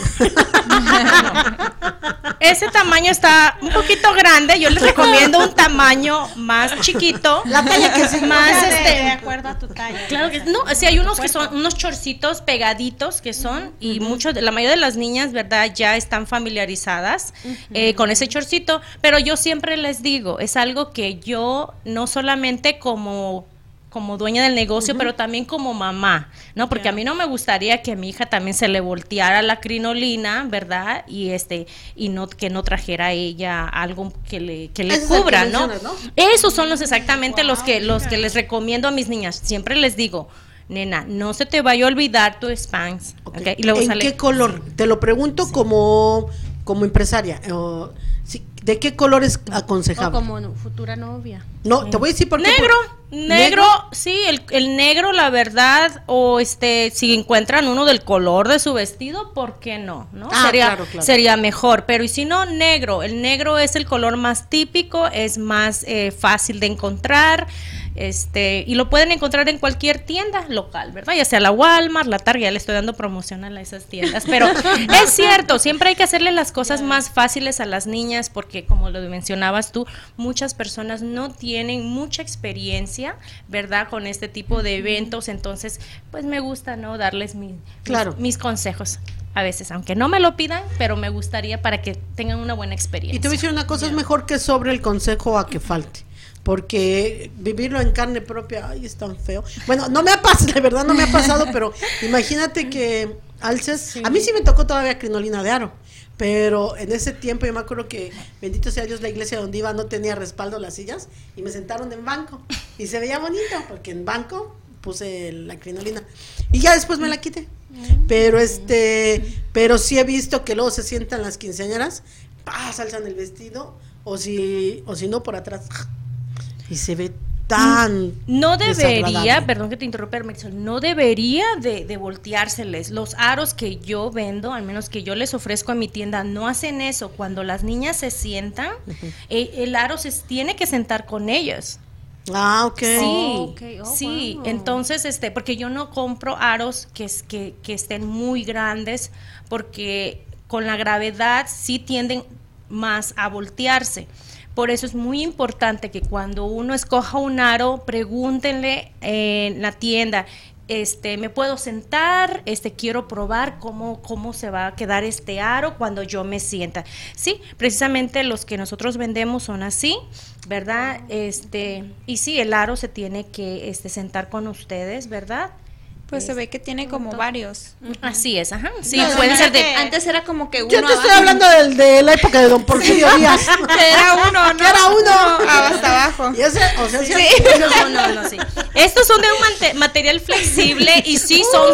No. Ese tamaño está un poquito grande. Yo les recomiendo un tamaño más chiquito. La talla que se más De, este. de acuerdo a tu talla. Claro que no, sí hay unos que son unos chorcitos pegaditos que son y muchos de la mayoría de las niñas, ¿verdad? Ya están familiarizadas eh, con ese chorcito, pero yo siempre les digo, es algo que yo no solamente como como dueña del negocio, pero también como mamá, ¿no? Porque a mí no me gustaría que a mi hija también se le volteara la crinolina, ¿verdad? Y este y no que no trajera a ella algo que le que le cubra, ¿no? ¿no? Esos son los exactamente los que los que les recomiendo a mis niñas. Siempre les digo, nena, no se te vaya a olvidar tu Spanx. Ok. ¿ok? Y luego ¿En sale. qué color? Te lo pregunto como, como empresaria. o, sí, ¿De qué color es O aconsejable? como no- futura novia. No, te voy a decir por qué. Negro, por- negro, sí, el, el negro, la verdad, o este, si encuentran uno del color de su vestido, ¿por qué no? ¿no? Ah, sería, claro, claro. sería mejor, pero y si no, negro, el negro es el color más típico, es más eh, fácil de encontrar, este, y lo pueden encontrar en cualquier tienda local, ¿verdad? Ya sea la Walmart, la Target, ya le estoy dando promoción a esas tiendas, pero es cierto, siempre hay que hacerle las cosas más fáciles a las niñas, porque como lo mencionabas tú, muchas personas no tienen mucha experiencia, ¿verdad? Con este tipo de eventos, entonces, pues me gusta, ¿no? Darles mi- Claro. mis, consejos. A veces, aunque no me lo pidan, pero me gustaría para que tengan una buena experiencia. Y te voy a decir una cosa, es mejor que sobre el consejo a que falte. Porque vivirlo en carne propia, ay, es tan feo. Bueno, no me ha pasado, de verdad no me ha pasado, pero imagínate que alces. A mí sí me tocó todavía crinolina de aro. Pero en ese tiempo yo me acuerdo que, bendito sea Dios, la iglesia donde iba no tenía respaldo las sillas y me sentaron en banco. Y se veía bonito, porque en banco puse la crinolina. Y ya después me la quité. Pero este, pero sí he visto que luego se sientan las quinceañeras, pa, alzan el vestido, o si, o si no por atrás. Y se ve tan No debería, perdón que te interrumpa, Marisol, no debería de, de volteárseles. Los aros que yo vendo, al menos que yo les ofrezco a mi tienda, no hacen eso. Cuando las niñas se sientan, eh, el aro se tiene que sentar con ellas. Ah, ok. Sí, Oh, ok. Oh, sí. wow. Entonces, este, porque yo no compro aros que, es- que, que estén muy grandes, porque con la gravedad sí tienden más a voltearse. Por eso es muy importante que cuando uno escoja un aro, pregúntenle en la tienda, este, me puedo sentar, este, quiero probar cómo, cómo se va a quedar este aro cuando yo me sienta. Sí, precisamente los que nosotros vendemos son así, ¿verdad? Este, y sí, el aro se tiene que este, sentar con ustedes, ¿verdad? Pues se ve que tiene como varios. Así es, ajá. Sí, No, pueden ser de... que- Antes era como que uno Yo te estoy hablando del- de, la época de don Porfirio Díaz. Que era uno, ¿no? Que era uno. Ah, hasta abajo. Y ese, o sea, sí. No, no, no, sí. Estos son de un material flexible y sí son...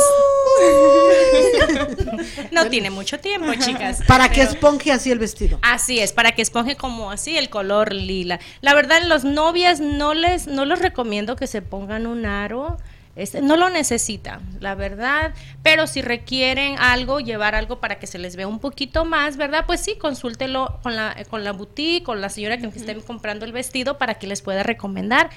No tiene mucho tiempo, chicas. Para que esponje así el vestido. Así es, para que esponje como así el color lila. La verdad, los novias no les, no les recomiendo que se pongan un aro. Este, no lo necesitan, la verdad, pero si requieren algo, llevar algo para que se les vea un poquito más, ¿verdad? Pues sí, consúltelo con la, con la boutique, con la señora que estén comprando el vestido para que les pueda recomendar,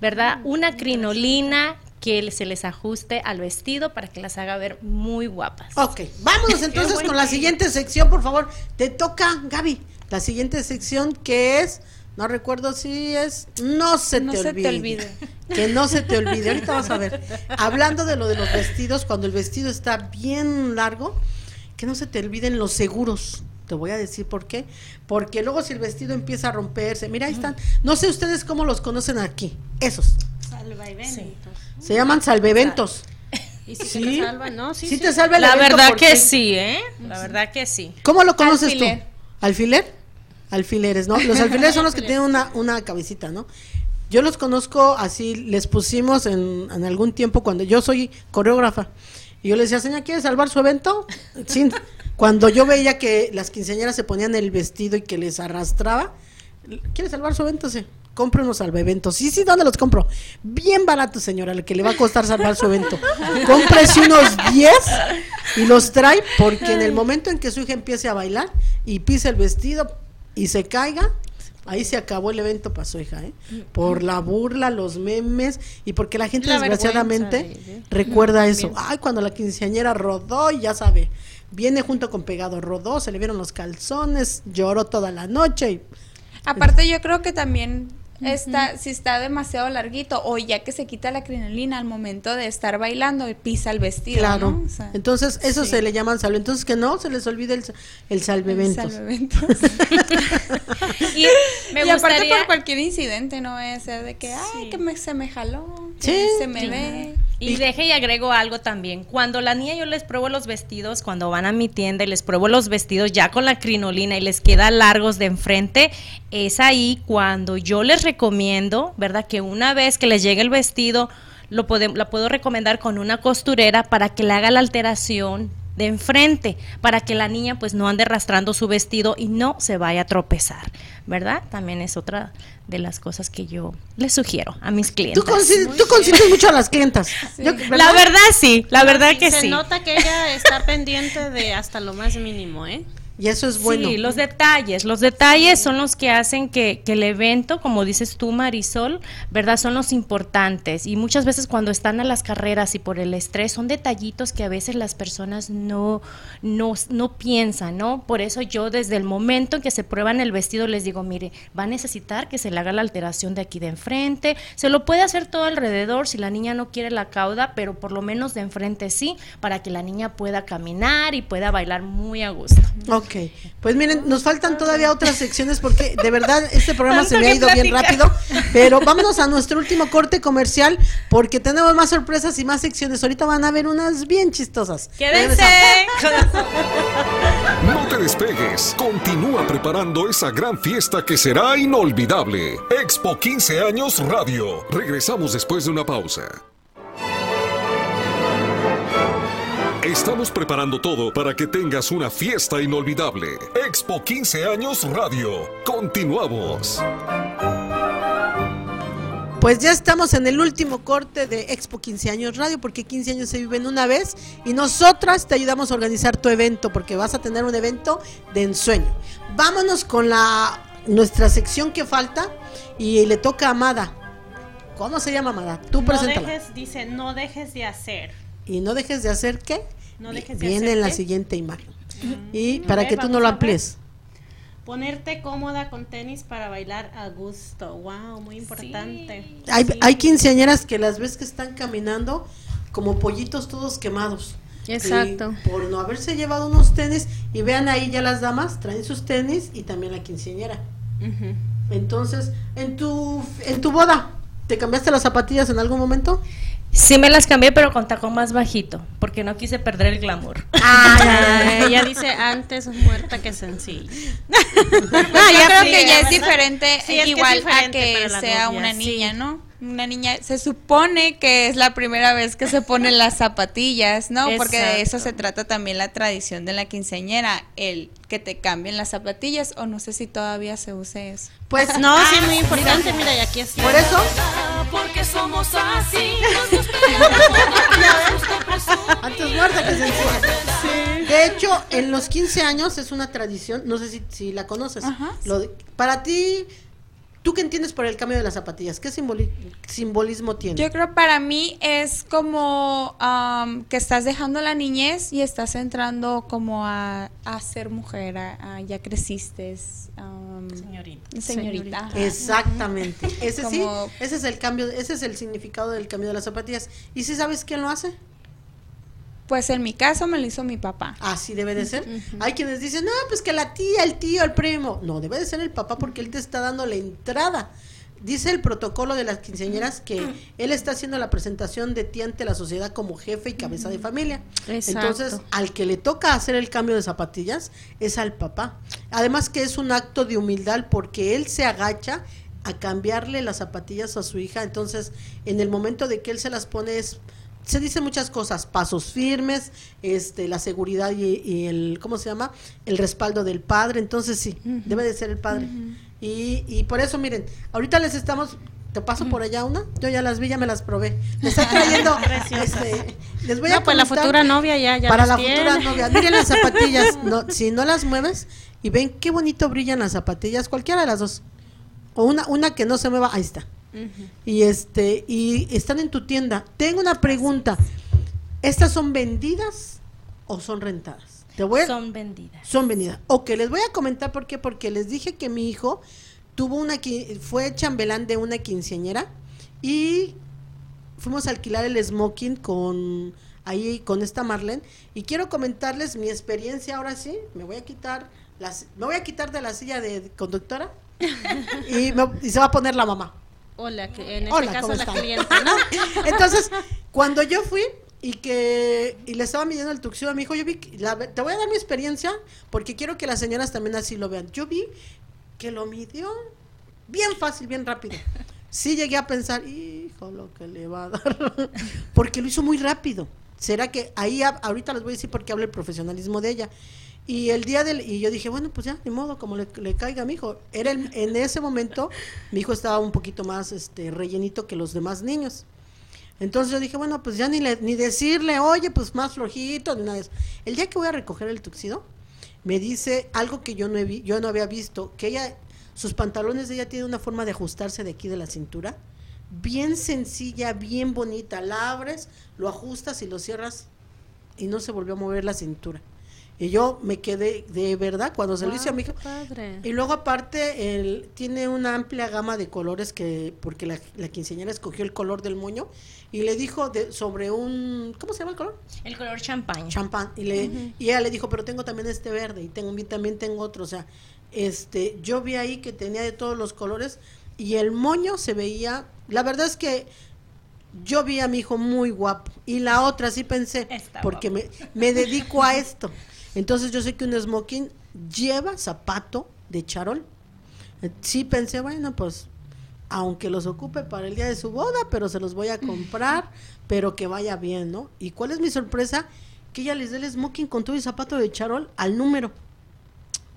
¿verdad? Una crinolina que se les ajuste al vestido para que las haga ver muy guapas. Ok, vámonos entonces con la siguiente sección, por favor. Te toca, Gaby, la siguiente sección que es, no recuerdo si es, no se No te se te olvide. olvide. Que no se te olvide. Ahorita vas a ver. Hablando de lo de los vestidos, cuando el vestido está bien largo, que no se te olviden los seguros. Te voy a decir por qué. Porque luego si el vestido empieza a romperse, mira, ahí están. No sé ustedes cómo los conocen aquí. Esos. Salva y benditos. Se llaman salveventos. Y si Sí. te salva, ¿no? Sí, Sí sí. te salva el La verdad porque- que sí, ¿eh? La verdad que sí. ¿Cómo lo conoces Alfiler. tú? ¿Alfiler? Alfileres, ¿no? Los alfileres son los que tienen una, una cabecita, ¿no? Yo los conozco así, les pusimos en, en algún tiempo cuando yo soy coreógrafa. Y yo le decía, señora, ¿quiere salvar su evento? Sin, Cuando yo veía que las quinceañeras se ponían el vestido y que les arrastraba, ¿quiere salvar su evento? Sí. Compre unos salvaeventos. Sí, sí, ¿dónde los compro? Bien barato, señora, el que le va a costar salvar su evento. Cómprese unos 10 y los trae porque en el momento en que su hija empiece a bailar y pise el vestido y se caiga, ahí se acabó el evento para su hija, ¿eh? Por la burla, los memes y porque la gente La desgraciadamente ¿eh? recuerda eso. Ay, cuando la quinceañera rodó y ya sabe, viene junto con pegado, rodó, se le vieron los calzones, lloró toda la noche y Aparte yo creo que también está, si está demasiado larguito o ya que se quita la crinolina al momento de estar bailando y pisa el vestido, Claro. ¿no? O sea, Entonces, eso sí. se le llaman salve. Entonces, que no se les olvide el, el salveventos. salvaeventos. Y me y aparte gustaría por cualquier incidente, no a ser de que, ay, que me, se me jaló, que Sí, se me sí. ve. Y deje y agrego algo también. Cuando la niña yo les pruebo los vestidos, cuando van a mi tienda y les pruebo los vestidos ya con la crinolina y les queda largos de enfrente, es ahí cuando yo les recomiendo, ¿verdad? Que una vez que les llegue el vestido, lo la puedo recomendar con una costurera para que le haga la alteración de enfrente, para que la niña pues no ande arrastrando su vestido y no se vaya a tropezar, ¿verdad? También es otra de las cosas que yo les sugiero a mis clientes. Tú, consi- tú consientes mucho a las clientas. Yo- La verdad sí, la verdad que se sí. nota que ella está pendiente de hasta lo más mínimo, ¿eh? Y eso es bueno. Sí, los detalles, los detalles son los que hacen que, que el evento, como dices tú Marisol, ¿verdad? Son los importantes y muchas veces cuando están a las carreras y por el estrés son detallitos que a veces las personas no, no, no piensan, ¿no? Por eso yo desde el momento en que se prueban el vestido les digo, mire, va a necesitar que se le haga la alteración de aquí de enfrente, se lo puede hacer todo alrededor si la niña no quiere la cauda, pero por lo menos de enfrente sí, para que la niña pueda caminar y pueda bailar muy a gusto. Ok, pues miren, nos faltan todavía otras secciones porque de verdad este programa se me ha ido bien rápido, pero vámonos a nuestro último corte comercial porque tenemos más sorpresas y más secciones. Ahorita van a ver unas bien chistosas. Quédense. No te despegues. Continúa preparando esa gran fiesta que será inolvidable. Expo 15 años Radio. Regresamos después de una pausa. Estamos preparando todo para que tengas una fiesta inolvidable. Expo 15 años Radio. Continuamos. Pues ya estamos en el último corte de Expo 15 años Radio, porque 15 años se viven una vez y nosotras te ayudamos a organizar tu evento, porque vas a tener un evento de ensueño. Vámonos con la nuestra sección que falta y le toca a Amada. ¿Cómo se llama Amada? Tú No preséntala. dejes, dice, no dejes de hacer. Y no dejes de hacer qué? No dejes de Viene en la siguiente imagen. Y A para ver, que tú no lo amplíes. Ponerte cómoda con tenis para bailar a gusto. Wow, muy importante. Hay, hay quinceañeras que las ves que están caminando como pollitos todos quemados. Exacto. Y por no haberse llevado unos tenis, y vean ahí ya las damas, traen sus tenis y también la quinceañera. Entonces, en tu, en tu boda, ¿te cambiaste las zapatillas en algún momento? Sí me las cambié, pero con tacón más bajito, porque no quise perder el glamour. Ah, ella dice antes muerta que sencilla. Yo creo que ya es diferente Sí, es que es igual a que sea novia, una sí. niña, ¿no? Una niña, se supone que es la primera vez que se ponen las zapatillas, ¿no? Porque de eso se trata también la tradición de la quinceañera, el que te cambien las zapatillas, o no sé si todavía se use eso. Pues No, sí, muy importante. Mira, y aquí está. por eso, Porque somos así. nos antes muerta que sencilla. De hecho, en los 15 años es una tradición, no sé si, si la conoces. Ajá. Lo de- para ti, ¿tú qué entiendes por el cambio de las zapatillas? ¿Qué simboli- simbolismo tiene? Yo creo para mí es como am, que estás dejando la niñez y estás entrando como a, a ser mujer, a, a ya creciste, am, Señorita. señorita. Exactamente. Ese sí, Como- ese es el cambio, ese es el significado del cambio de las zapatillas. ¿Y si sabes quién lo hace? Pues en mi caso me lo hizo mi papá. Así debe de ser. Hay quienes dicen, no, pues que la tía, el tío, el primo. No, debe de ser el papá porque él te está dando la entrada. Dice el protocolo de las quinceañeras que él está haciendo la presentación de ti ante la sociedad como jefe y cabeza de familia. Exacto. Entonces, al que le toca hacer el cambio de zapatillas es al papá. Además que es un acto de humildad porque él se agacha a cambiarle las zapatillas a su hija. Entonces, en el momento de que él se las pone es se dicen muchas cosas, pasos firmes, este, la seguridad y, y el, ¿cómo se llama? El respaldo del padre, entonces sí, debe de ser el padre. y, y por eso, miren, ahorita les estamos, te paso por allá una, yo ya las vi, ya me las probé. Les estoy trayendo, este, les voy a pues la futura novia ya, ya Para la tiene. futura novia, miren las zapatillas, no, si no las mueves y ven qué bonito brillan las zapatillas, cualquiera de las dos. O una, una que no se mueva, ahí está. Y este, y están en tu tienda. Tengo una pregunta. ¿Estas son vendidas o son rentadas? Te voy a- Son vendidas. son vendidas. Ok, les voy a comentar por qué. Porque les dije que mi hijo tuvo una fue chambelán de una quinceañera y fuimos a alquilar el smoking con ahí con esta Marlene y quiero comentarles mi experiencia ahora sí. Me voy a quitar las me voy a quitar de la silla de conductora y, me- y se va a poner la mamá. Hola, que en este Hola, caso ¿cómo la cliente, ¿no? Entonces, cuando yo fui y que y le estaba midiendo el tuxedo a mi hijo, yo vi, que la- te voy a dar mi experiencia porque quiero que las señoras también así lo vean. Yo vi que lo midió bien fácil, bien rápido. Sí llegué a pensar, hijo, lo que le va a dar, porque lo hizo muy rápido. ¿Será que ahí ahorita les voy a decir por qué habla el profesionalismo de ella? Y el día del y yo dije, bueno, pues ya, ni modo, como le, le caiga a mi hijo. Era el- en ese momento mi hijo estaba un poquito más este rellenito que los demás niños. Entonces yo dije, bueno, pues ya ni le, ni decirle, oye, pues más flojito, ni nada de eso. El día que voy a recoger el tuxido, me dice algo que yo no, he yo no había visto, que ella, sus pantalones de ella tienen una forma de ajustarse de aquí de la cintura, bien sencilla, bien bonita. La abres, lo ajustas y lo cierras y no se volvió a mover la cintura. Y yo me quedé, de verdad, cuando se lo hice a mi hijo, Qué padre. y luego aparte él tiene una amplia gama de colores que porque la, la quinceañera escogió el color del moño y le dijo de, sobre un ¿cómo se llama el color? El color champán. champán y le y ella le dijo pero tengo también este verde y tengo también tengo otro o sea este yo vi ahí que tenía de todos los colores y el moño se veía la verdad es que yo vi a mi hijo muy guapo y la otra sí pensé Está porque me, me dedico a esto entonces yo sé que un smoking lleva zapato de charol Eh, sí pensé bueno pues aunque los ocupe para el día de su boda, pero se los voy a comprar, pero que vaya bien, ¿no? ¿Y cuál es mi sorpresa? Que ella les dé el smoking con todo el zapato de charol al número.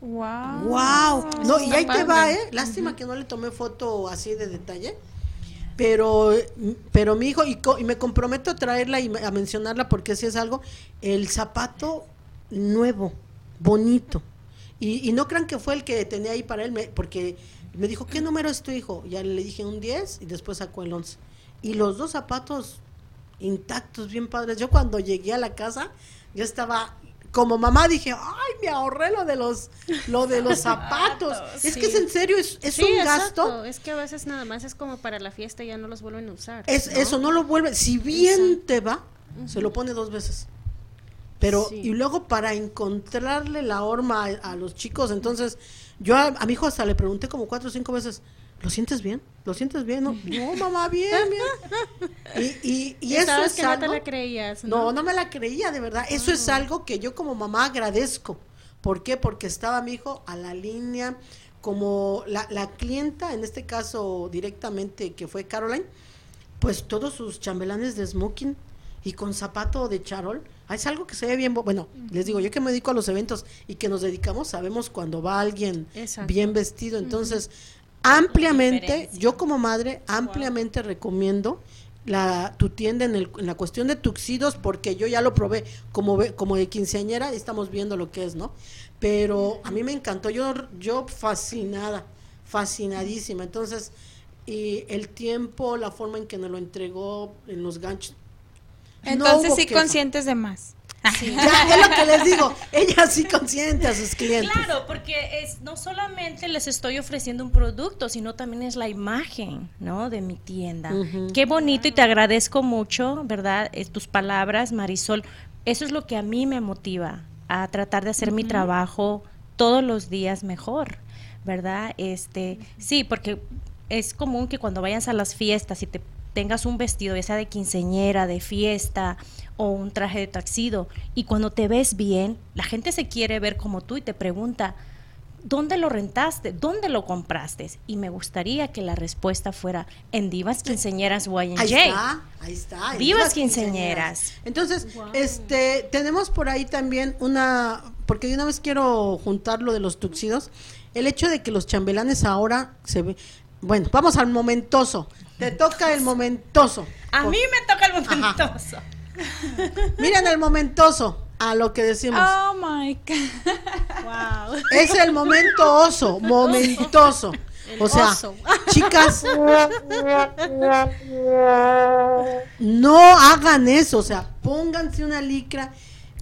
Wow. ¡Wow! No, y ahí te va, ¿eh? Lástima que no le tomé foto así de detalle. Pero, pero mi hijo, y, co- y me comprometo a traerla y a mencionarla porque si es algo, el zapato nuevo, bonito. Y, y no crean que fue el que tenía ahí para él, me- porque me dijo, ¿qué número es tu hijo? Ya le dije un 10 y después sacó el 11. Y los dos zapatos intactos, bien padres. Yo cuando llegué a la casa, yo estaba como mamá dije, ay, me ahorré lo de los, lo de los zapatos. Es que es en serio, es, es Sí, un exacto. gasto. Es que a veces nada más es como para la fiesta y ya no los vuelven a usar. Es, ¿no? Eso no lo vuelve, si bien te va, se lo pone dos veces. Pero, Sí. y luego para encontrarle la horma a, a los chicos, entonces, yo a, a mi hijo hasta le pregunté como cuatro o cinco veces, ¿lo sientes bien? ¿Lo sientes bien? No, no mamá, bien, bien. Y, y, y eso es que no te algo- la creías, no, ¿no? no me la creía, de verdad. Eso es algo que yo como mamá agradezco. ¿Por qué? Porque estaba mi hijo a la línea, como la, la clienta, en este caso directamente, que fue Caroline, pues todos sus chambelanes de smoking y con zapato de charol. Ah, Es algo que se ve bien. Bueno, les digo, yo que me dedico a los eventos y que nos dedicamos, sabemos cuando va alguien Exacto. bien vestido. Entonces, ampliamente, yo como madre, ampliamente recomiendo la tu tienda en, el, en la cuestión de tuxidos porque yo ya lo probé como ve- como de quinceañera y estamos viendo lo que es no pero a mí me encantó yo yo fascinada fascinadísima entonces y el tiempo la forma en que nos lo entregó en los ganchos Entonces sí queja. conscientes de más. ya es lo que les digo ella sí consiente a sus clientes Claro, porque es no solamente les estoy ofreciendo un producto, sino también es la imagen, ¿no? De mi tienda. Qué bonito y te agradezco mucho, ¿verdad? Eh, tus palabras, Marisol. Eso es lo que a mí me motiva a tratar de hacer mi trabajo todos los días mejor, ¿verdad? Este, sí, porque es común que cuando vayas a las fiestas y te tengas un vestido, ya sea de quinceñera, de fiesta o un traje de taxido, y cuando te ves bien, la gente se quiere ver como tú y te pregunta, ¿dónde lo rentaste? ¿Dónde lo compraste? Y me gustaría que la respuesta fuera en Divas Quinceñeras Ahí YNJ. está, ahí está. Divas quinceañeras. Entonces, este, tenemos por ahí también una, porque de una vez quiero juntar lo de los tuxidos, el hecho de que los chambelanes ahora se ve, bueno, vamos al momentoso, te toca el momentoso. A mí me toca el Ajá. momentoso. Miren el momentoso, a lo que decimos. Oh my God. Wow. Es el momento oso, momentoso. O sea, oso. chicas, no hagan eso, o sea, pónganse una licra,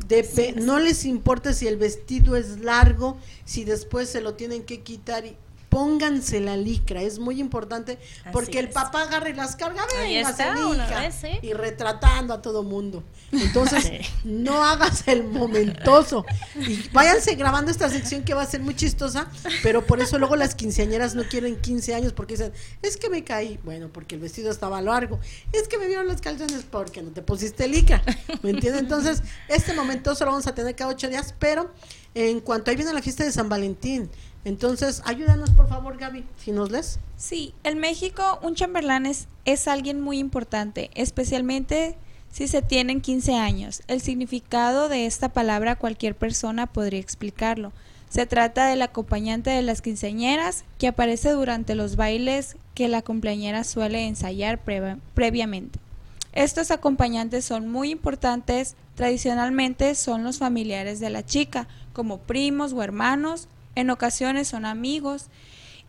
de pe- no les importa si el vestido es largo, si después se lo tienen que quitar y pónganse la licra, es muy importante porque el es. papá agarra y las carga, venga, hija", vez, sí. y retratando a todo mundo. Entonces, no hagas el momentoso. Y váyanse grabando esta sección que va a ser muy chistosa, pero por eso luego las quinceañeras no quieren 15 años porque dicen, es que me caí. Bueno, porque el vestido estaba largo. Es que me vieron los calzones porque no te pusiste licra. ¿Me entiendes? Entonces, este momentoso lo vamos a tener cada ocho días, pero en cuanto ahí viene la fiesta de San Valentín. Entonces, ayúdanos por favor, Gaby, si nos lees. Sí, en México un chambelán es, es alguien muy importante, especialmente si se tienen 15 años. El significado de esta palabra cualquier persona podría explicarlo. Se trata del acompañante de las quinceañeras que aparece durante los bailes que la cumpleañera suele ensayar previa- previamente. Estos acompañantes son muy importantes, tradicionalmente son los familiares de la chica, como primos o hermanos, en ocasiones son amigos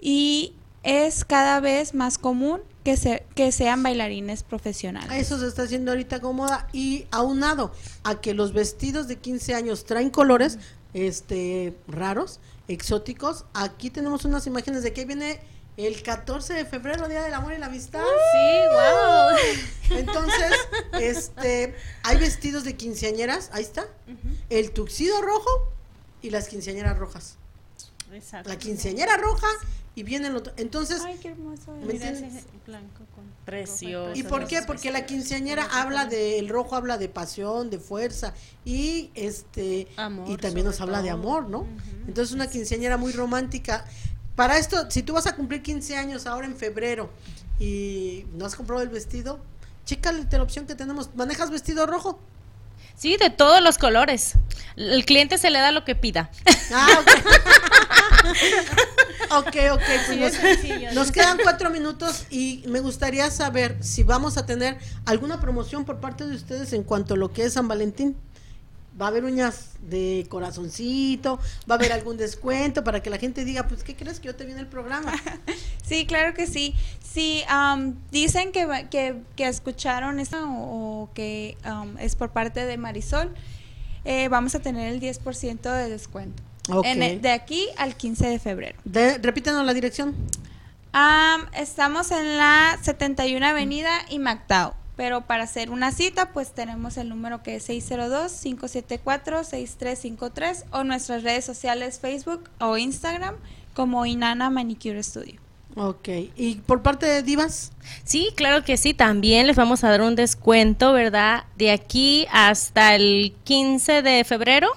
y es cada vez más común que, se, que sean bailarines profesionales. Eso se está haciendo ahorita como moda y aunado a que los vestidos de 15 años traen colores este raros, exóticos. Aquí tenemos unas imágenes de que viene el 14 de febrero, Día del Amor y la Amistad. Sí, wow. Entonces, este, hay vestidos de quinceañeras, ahí está. El tuxido rojo y las quinceañeras rojas. Exacto. La quinceañera roja y viene el otro. Entonces, Ay, qué hermoso. ¿me Mira entiendes? ese blanco con Precioso. ¿Y por qué? Porque la quinceañera habla de, el rojo habla de pasión, de fuerza y este Amor, y también nos habla de amor, ¿no? Entonces una quinceañera muy romántica. Para esto, si tú vas a cumplir 15 años ahora en febrero y no has comprado el vestido, chécale la opción que tenemos. ¿Manejas vestido rojo? Sí, de todos los colores. El cliente se le da lo que pida. Ah, ok. ok, ok, pues nos, nos quedan cuatro minutos y me gustaría saber si vamos a tener alguna promoción por parte de ustedes en cuanto a lo que es San Valentín. Va a haber uñas de corazoncito, va a haber algún descuento para que la gente diga, pues, ¿qué crees que yo te vi en el programa? Sí, claro que sí. Si am, dicen que, que, que escucharon esto o, o que am, es por parte de Marisol, eh, vamos a tener el 10% de descuento. Ok. En el- de aquí al 15 de febrero. De- repítanos la dirección. Am, estamos en la 71 Avenida y Mactao. Pero para hacer una cita, pues tenemos el número que es 602-574-6353 o nuestras redes sociales Facebook o Instagram como Inana Manicure Studio. Ok. ¿Y por parte de Divas? Sí, claro que sí, también les vamos a dar un descuento, ¿verdad? De aquí hasta el 15 de febrero,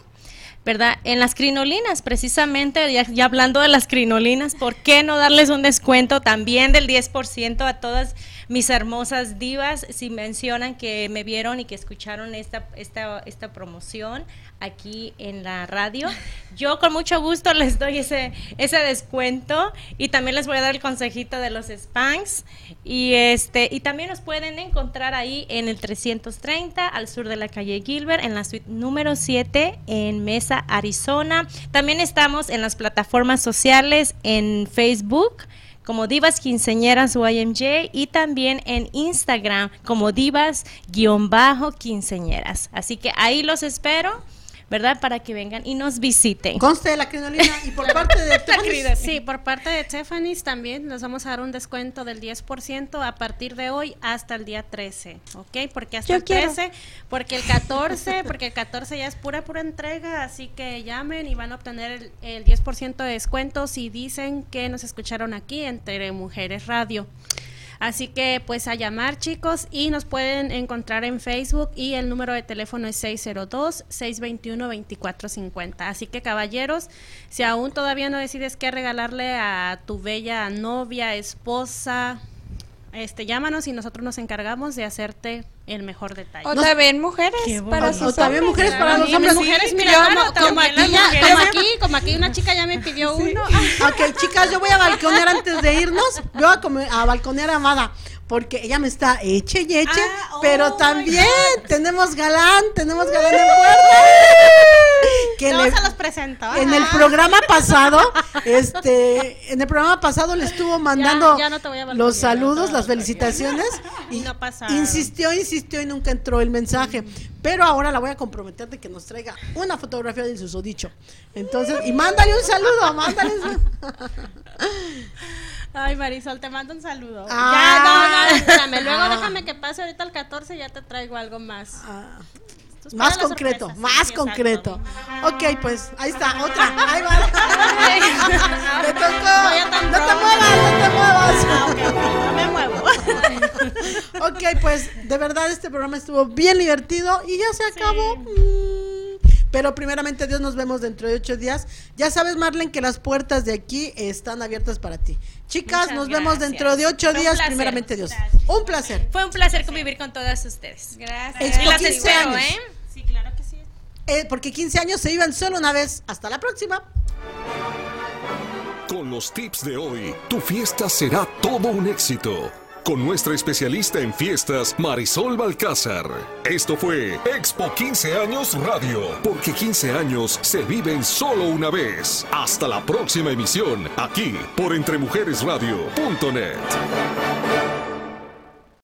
¿verdad? En las crinolinas, precisamente, ya, ya hablando de las crinolinas, ¿por qué no darles un descuento también del 10% a todas mis hermosas divas si mencionan que me vieron y que escucharon esta, esta, esta promoción aquí en la radio? Yo con mucho gusto les doy ese, ese descuento y también les voy a dar el consejito de los Spanx y este y también nos pueden encontrar ahí en el 330 al sur de la calle Gilbert en la suite número 7 en Mesa, Arizona. También estamos en las plataformas sociales en Facebook como Divas Quinceñeras YMJ y también en Instagram como Divas-Quinceñeras. Así que ahí los espero, ¿verdad? Para que vengan y nos visiten. Conste de la crinolina y por parte de Tiffany's, Sí, por parte de Tiffany's también les vamos a dar un descuento del 10% a partir de hoy hasta el día 13, ¿ok? Porque hasta Yo el quiero. 13, porque el 14, porque el 14 ya es pura, pura entrega, así que llamen y van a obtener el, el 10% de descuento si dicen que nos escucharon aquí entre Mujeres Radio. Así que pues a llamar chicos y nos pueden encontrar en Facebook y el número de teléfono es 602-621-2450. Así que caballeros, si aún todavía no decides qué regalarle a tu bella novia, esposa, este, llámanos y nosotros nos encargamos de hacerte el mejor detalle. O también mujeres para O sus también hombres. mujeres para los hombres. mujeres, mira, como, como también aquí, como aquí, como aquí una chica ya me pidió uno. Ok, chicas, yo voy a balconear antes de irnos. Voy a, a balconear a Amada. Porque ella me está eche y eche. Ah, pero oh también tenemos galán. Tenemos galán en puerta. Que le- se los presento. en el programa pasado, este, en el programa pasado le estuvo mandando ya no los saludos, las felicitaciones Y no insistió, insistió y nunca entró el mensaje. Pero ahora la voy a comprometer de que nos traiga una fotografía del susodicho. Entonces, y mándale un saludo, mándale un saludo. Ay, Marisol, te mando un saludo. Ah. Ya, no, no, espérame. Luego Ah. déjame que pase ahorita el 14 y ya te traigo algo más. Tú espera Más concreto, sorpresa, sí, más sí, concreto. exacto. Ok, pues ahí está, otra. Ahí va. Te tocó. No, te muevas, no Ah, te muevas. ok, no me muevo. Ok, pues de verdad este programa estuvo bien divertido y ya se acabó. Mm. Pero primeramente Dios nos vemos dentro de ocho días. Ya sabes, Marlene, que las puertas de aquí están abiertas para ti. Chicas, Muchas nos vemos dentro de ocho Fue días, placer. primeramente Dios. Gracias. Un placer. Fue un placer convivir con todas ustedes. Gracias. Expo Y las 15 espero, años. ¿eh? Sí, claro que sí. Eh, porque 15 años se iban solo una vez. Hasta la próxima. Con los tips de hoy, tu fiesta será todo un éxito. Con nuestra especialista en fiestas, Marisol Balcázar. Esto fue Expo 15 Años Radio, porque 15 años se viven solo una vez. Hasta la próxima emisión, aquí por entremujeresradio.net.